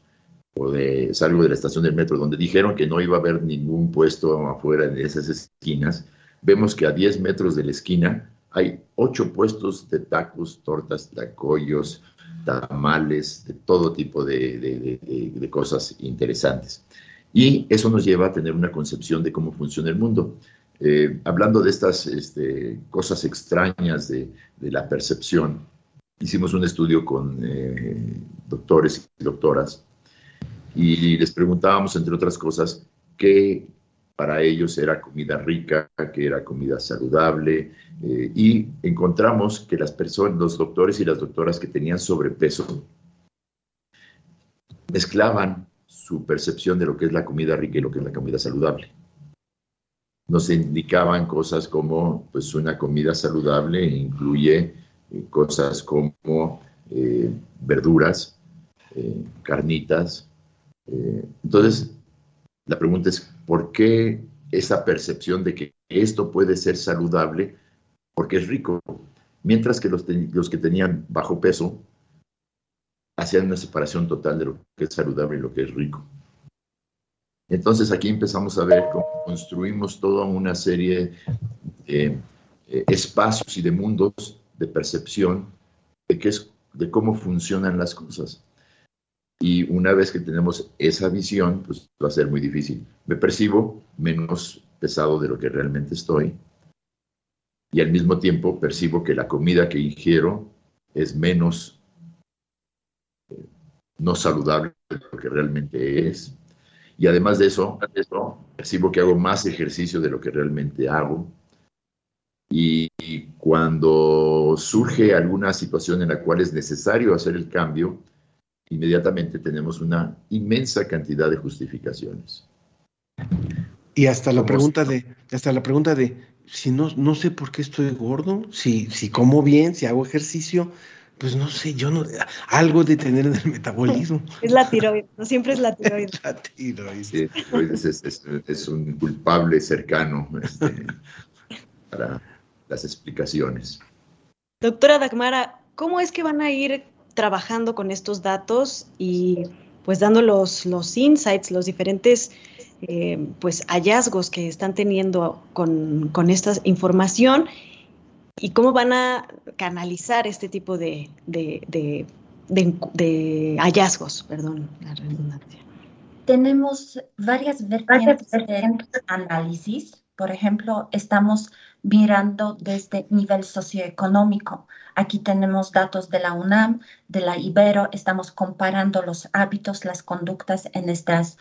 o de salgo de la estación del metro donde dijeron que no iba a haber ningún puesto afuera de esas esquinas, vemos que a 10 metros de la esquina hay ocho puestos de tacos, tortas, tacollos, tamales, de todo tipo de cosas interesantes. Y eso nos lleva a tener una concepción de cómo funciona el mundo. Eh, hablando de estas este, cosas extrañas de, la percepción, hicimos un estudio con eh, doctores y doctoras y les preguntábamos, entre otras cosas, qué para ellos era comida rica, qué era comida saludable, eh, y encontramos que las personas, los doctores y las doctoras que tenían sobrepeso, mezclaban su percepción de lo que es la comida rica y lo que es la comida saludable. Nos indicaban cosas como, pues una comida saludable incluye eh, cosas como eh, verduras, eh, carnitas. entonces, la pregunta es, ¿por qué esa percepción de que esto puede ser saludable porque es rico? Mientras que los, los que tenían bajo peso hacían una separación total de lo que es saludable y lo que es rico. Entonces aquí empezamos a ver cómo construimos toda una serie de eh, espacios y de mundos de percepción de, qué es, de cómo funcionan las cosas. Y una vez que tenemos esa visión, pues va a ser muy difícil. Me percibo menos pesado de lo que realmente estoy. Y al mismo tiempo percibo que la comida que ingiero es menos no saludable lo que realmente es. Y además de eso, percibo que hago más ejercicio de lo que realmente hago. Y, cuando surge alguna situación en la cual es necesario hacer el cambio, inmediatamente tenemos una inmensa cantidad de justificaciones. Y hasta la pregunta de, hasta la pregunta de, si no, no sé por qué estoy gordo, si, si como bien, si hago ejercicio, pues no sé, yo no, algo de tener en el metabolismo. Es la tiroides, no siempre es la tiroides. la tiroides. Sí, tiroides es, es, un culpable cercano este, para las explicaciones. Doctora Dagmara, ¿cómo es que van a ir trabajando con estos datos y pues dando los, los insights, los diferentes eh, pues hallazgos que están teniendo con, con esta información y cómo van a canalizar este tipo de, de, hallazgos, perdón, la redundancia. Tenemos varias vertientes de análisis. Por ejemplo, estamos mirando desde nivel socioeconómico. Aquí tenemos datos de la UNAM, de la Ibero, estamos comparando los hábitos, las conductas en estas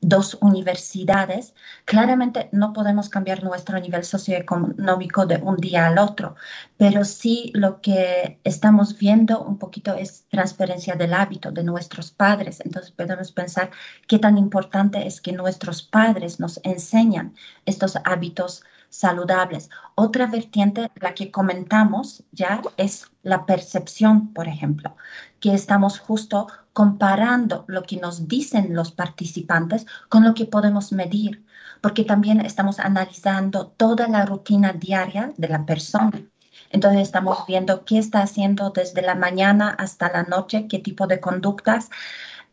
dos universidades, claramente no podemos cambiar nuestro nivel socioeconómico de un día al otro, pero sí lo que estamos viendo un poquito es transferencia del hábito de nuestros padres. Entonces podemos pensar qué tan importante es que nuestros padres nos enseñan estos hábitos saludables. Otra vertiente, la que comentamos ya, es la percepción, por ejemplo, que estamos justo comparando lo que nos dicen los participantes con lo que podemos medir, porque también estamos analizando toda la rutina diaria de la persona. Entonces estamos viendo qué está haciendo desde la mañana hasta la noche, qué tipo de conductas,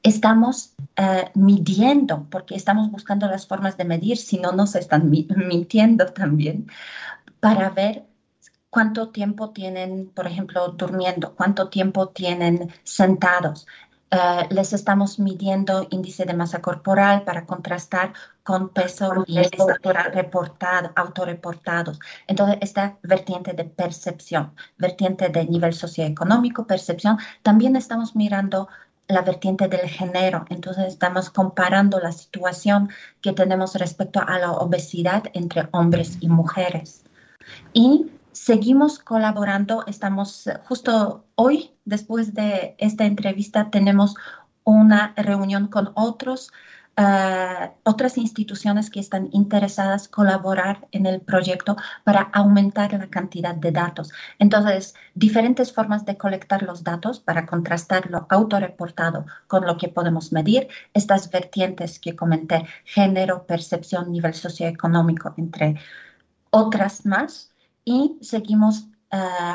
estamos eh, midiendo, porque estamos buscando las formas de medir, si no nos están mintiendo también, para ver cuánto tiempo tienen, por ejemplo, durmiendo, cuánto tiempo tienen sentados. Eh, les estamos midiendo índice de masa corporal para contrastar con peso y estatura reportado, autorreportados. Entonces, esta vertiente de percepción, vertiente de nivel socioeconómico, percepción, también estamos mirando la vertiente del género. Entonces estamos comparando la situación que tenemos respecto a la obesidad entre hombres y mujeres. Y seguimos colaborando. Estamos justo hoy, después de esta entrevista, tenemos una reunión con otros uh, otras instituciones que están interesadas colaborar en el proyecto para aumentar la cantidad de datos. Entonces, diferentes formas de colectar los datos para contrastar lo autorreportado con lo que podemos medir. Estas vertientes que comenté, género, percepción, nivel socioeconómico, entre otras más. Y seguimos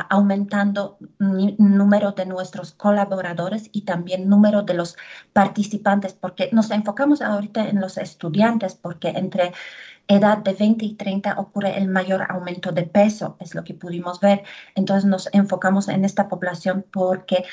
aumentando el número de nuestros colaboradores y también número de los participantes, porque nos enfocamos ahorita en los estudiantes, porque entre edad de 20 y 30 ocurre el mayor aumento de peso, es lo que pudimos ver. Entonces nos enfocamos en esta población porque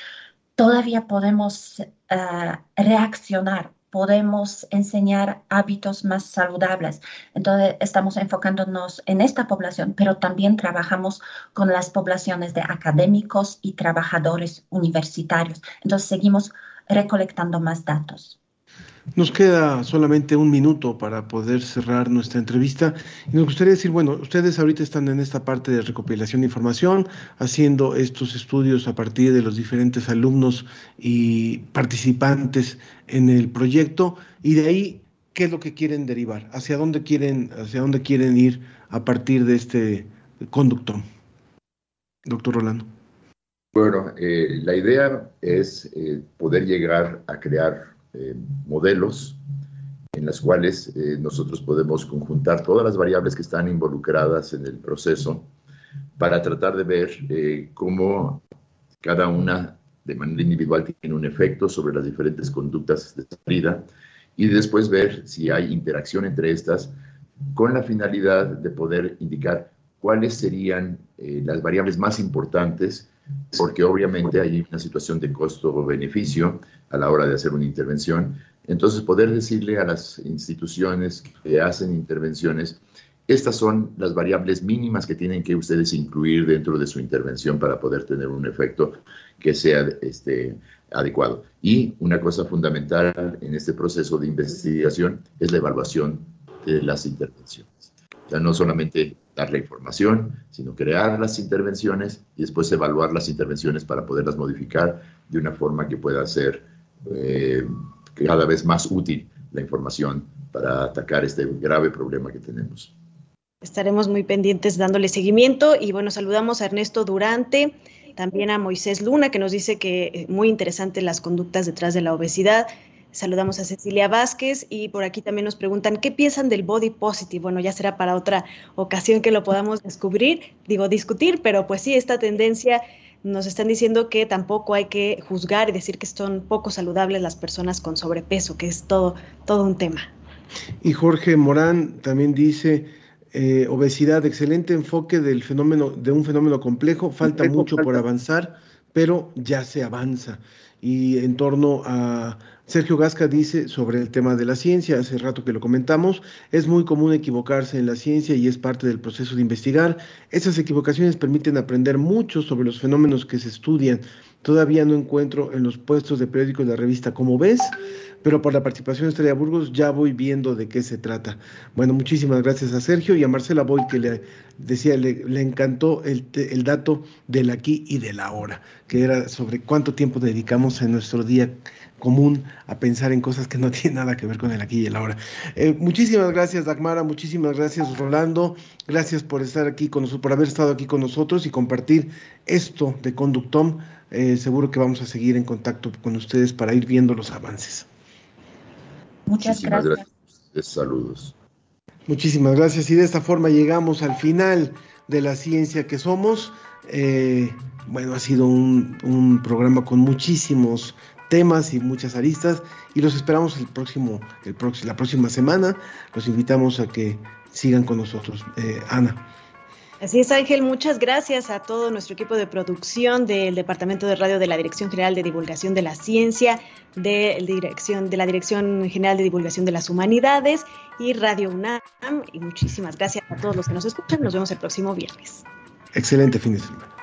todavía podemos uh, reaccionar podemos enseñar hábitos más saludables. Entonces, estamos enfocándonos en esta población, pero también trabajamos con las poblaciones de académicos y trabajadores universitarios. Entonces, seguimos recolectando más datos. Nos queda solamente un minuto para poder cerrar nuestra entrevista y nos gustaría decir, bueno, ustedes ahorita están en esta parte de recopilación de información, haciendo estos estudios a partir de los diferentes alumnos y participantes en el proyecto y de ahí, ¿qué es lo que quieren derivar? ¿Hacia dónde quieren, hacia dónde quieren ir a partir de este conducto? Doctor Rolando. Bueno, eh, la idea es eh, poder llegar a crear eh, modelos en las cuales eh, nosotros podemos conjuntar todas las variables que están involucradas en el proceso para tratar de ver eh, cómo cada una de manera individual tiene un efecto sobre las diferentes conductas de salida y después ver si hay interacción entre estas con la finalidad de poder indicar cuáles serían las variables más importantes porque obviamente hay una situación de costo-beneficio a la hora de hacer una intervención. Entonces, poder decirle a las instituciones que hacen intervenciones, estas son las variables mínimas que tienen que ustedes incluir dentro de su intervención para poder tener un efecto que sea este, adecuado. Y una cosa fundamental en este proceso de investigación es la evaluación de las intervenciones. O sea, no solamente dar la información, sino crear las intervenciones y después evaluar las intervenciones para poderlas modificar de una forma que pueda ser eh, cada vez más útil la información para atacar este grave problema que tenemos. Estaremos muy pendientes dándole seguimiento y bueno, saludamos a Ernesto Durante, también a Moisés Luna que nos dice que eh, muy interesante las conductas detrás de la obesidad. Saludamos a Cecilia Vázquez y por aquí también nos preguntan qué piensan del body positive. Bueno, ya será para otra ocasión que lo podamos descubrir, digo discutir, pero pues sí, esta tendencia nos están diciendo que tampoco hay que juzgar y decir que son poco saludables las personas con sobrepeso, que es todo, todo un tema. Y Jorge Morán también dice, eh, obesidad, excelente enfoque del fenómeno, de un fenómeno complejo, falta mucho por avanzar, pero ya se avanza. Y en torno a Sergio Gasca dice sobre el tema de la ciencia, hace rato que lo comentamos, es muy común equivocarse en la ciencia y es parte del proceso de investigar. Esas equivocaciones permiten aprender mucho sobre los fenómenos que se estudian. Todavía no encuentro en los puestos de periódicos de la revista como ves, pero por la participación de Estrella Burgos ya voy viendo de qué se trata. Bueno, muchísimas gracias a Sergio y a Marcela Boy que le decía, le, encantó el, el, dato del aquí y del ahora, que era sobre cuánto tiempo dedicamos en nuestro día común a pensar en cosas que no tienen nada que ver con el aquí y el ahora. Eh, muchísimas gracias, Dagmara, muchísimas gracias, Rolando, gracias por estar aquí con nosotros, por haber estado aquí con nosotros y compartir esto de Conductom. Eh, seguro que vamos a seguir en contacto con ustedes para ir viendo los avances. Muchas gracias. Saludos. Muchísimas gracias. Y de esta forma llegamos al final de la ciencia que somos. Eh, bueno, ha sido un, un, programa con muchísimos temas y muchas aristas y los esperamos el próximo, el próximo, la próxima semana. Los invitamos a que sigan con nosotros. Eh, Ana. Así es, Ángel. Muchas gracias a todo nuestro equipo de producción del Departamento de Radio de la Dirección General de Divulgación de la Ciencia, de, dirección, de la Dirección General de Divulgación de las Humanidades y Radio UNAM. Y muchísimas gracias a todos los que nos escuchan. Nos vemos el próximo viernes. Excelente fin de semana.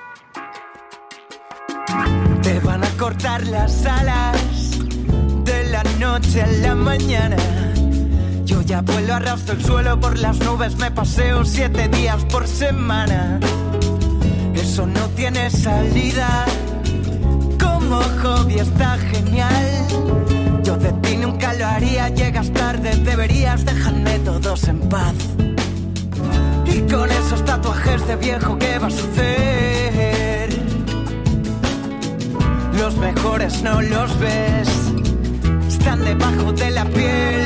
Cortar las alas de la noche a la mañana. Yo ya vuelo arrastro el suelo por las nubes, me paseo siete días por semana. Eso no tiene salida, como hobby está genial. Yo de ti nunca lo haría, llegas tarde, deberías dejarme todos en paz. Y con esos tatuajes de viejo, ¿qué va a suceder? Los mejores no los ves están debajo de la piel.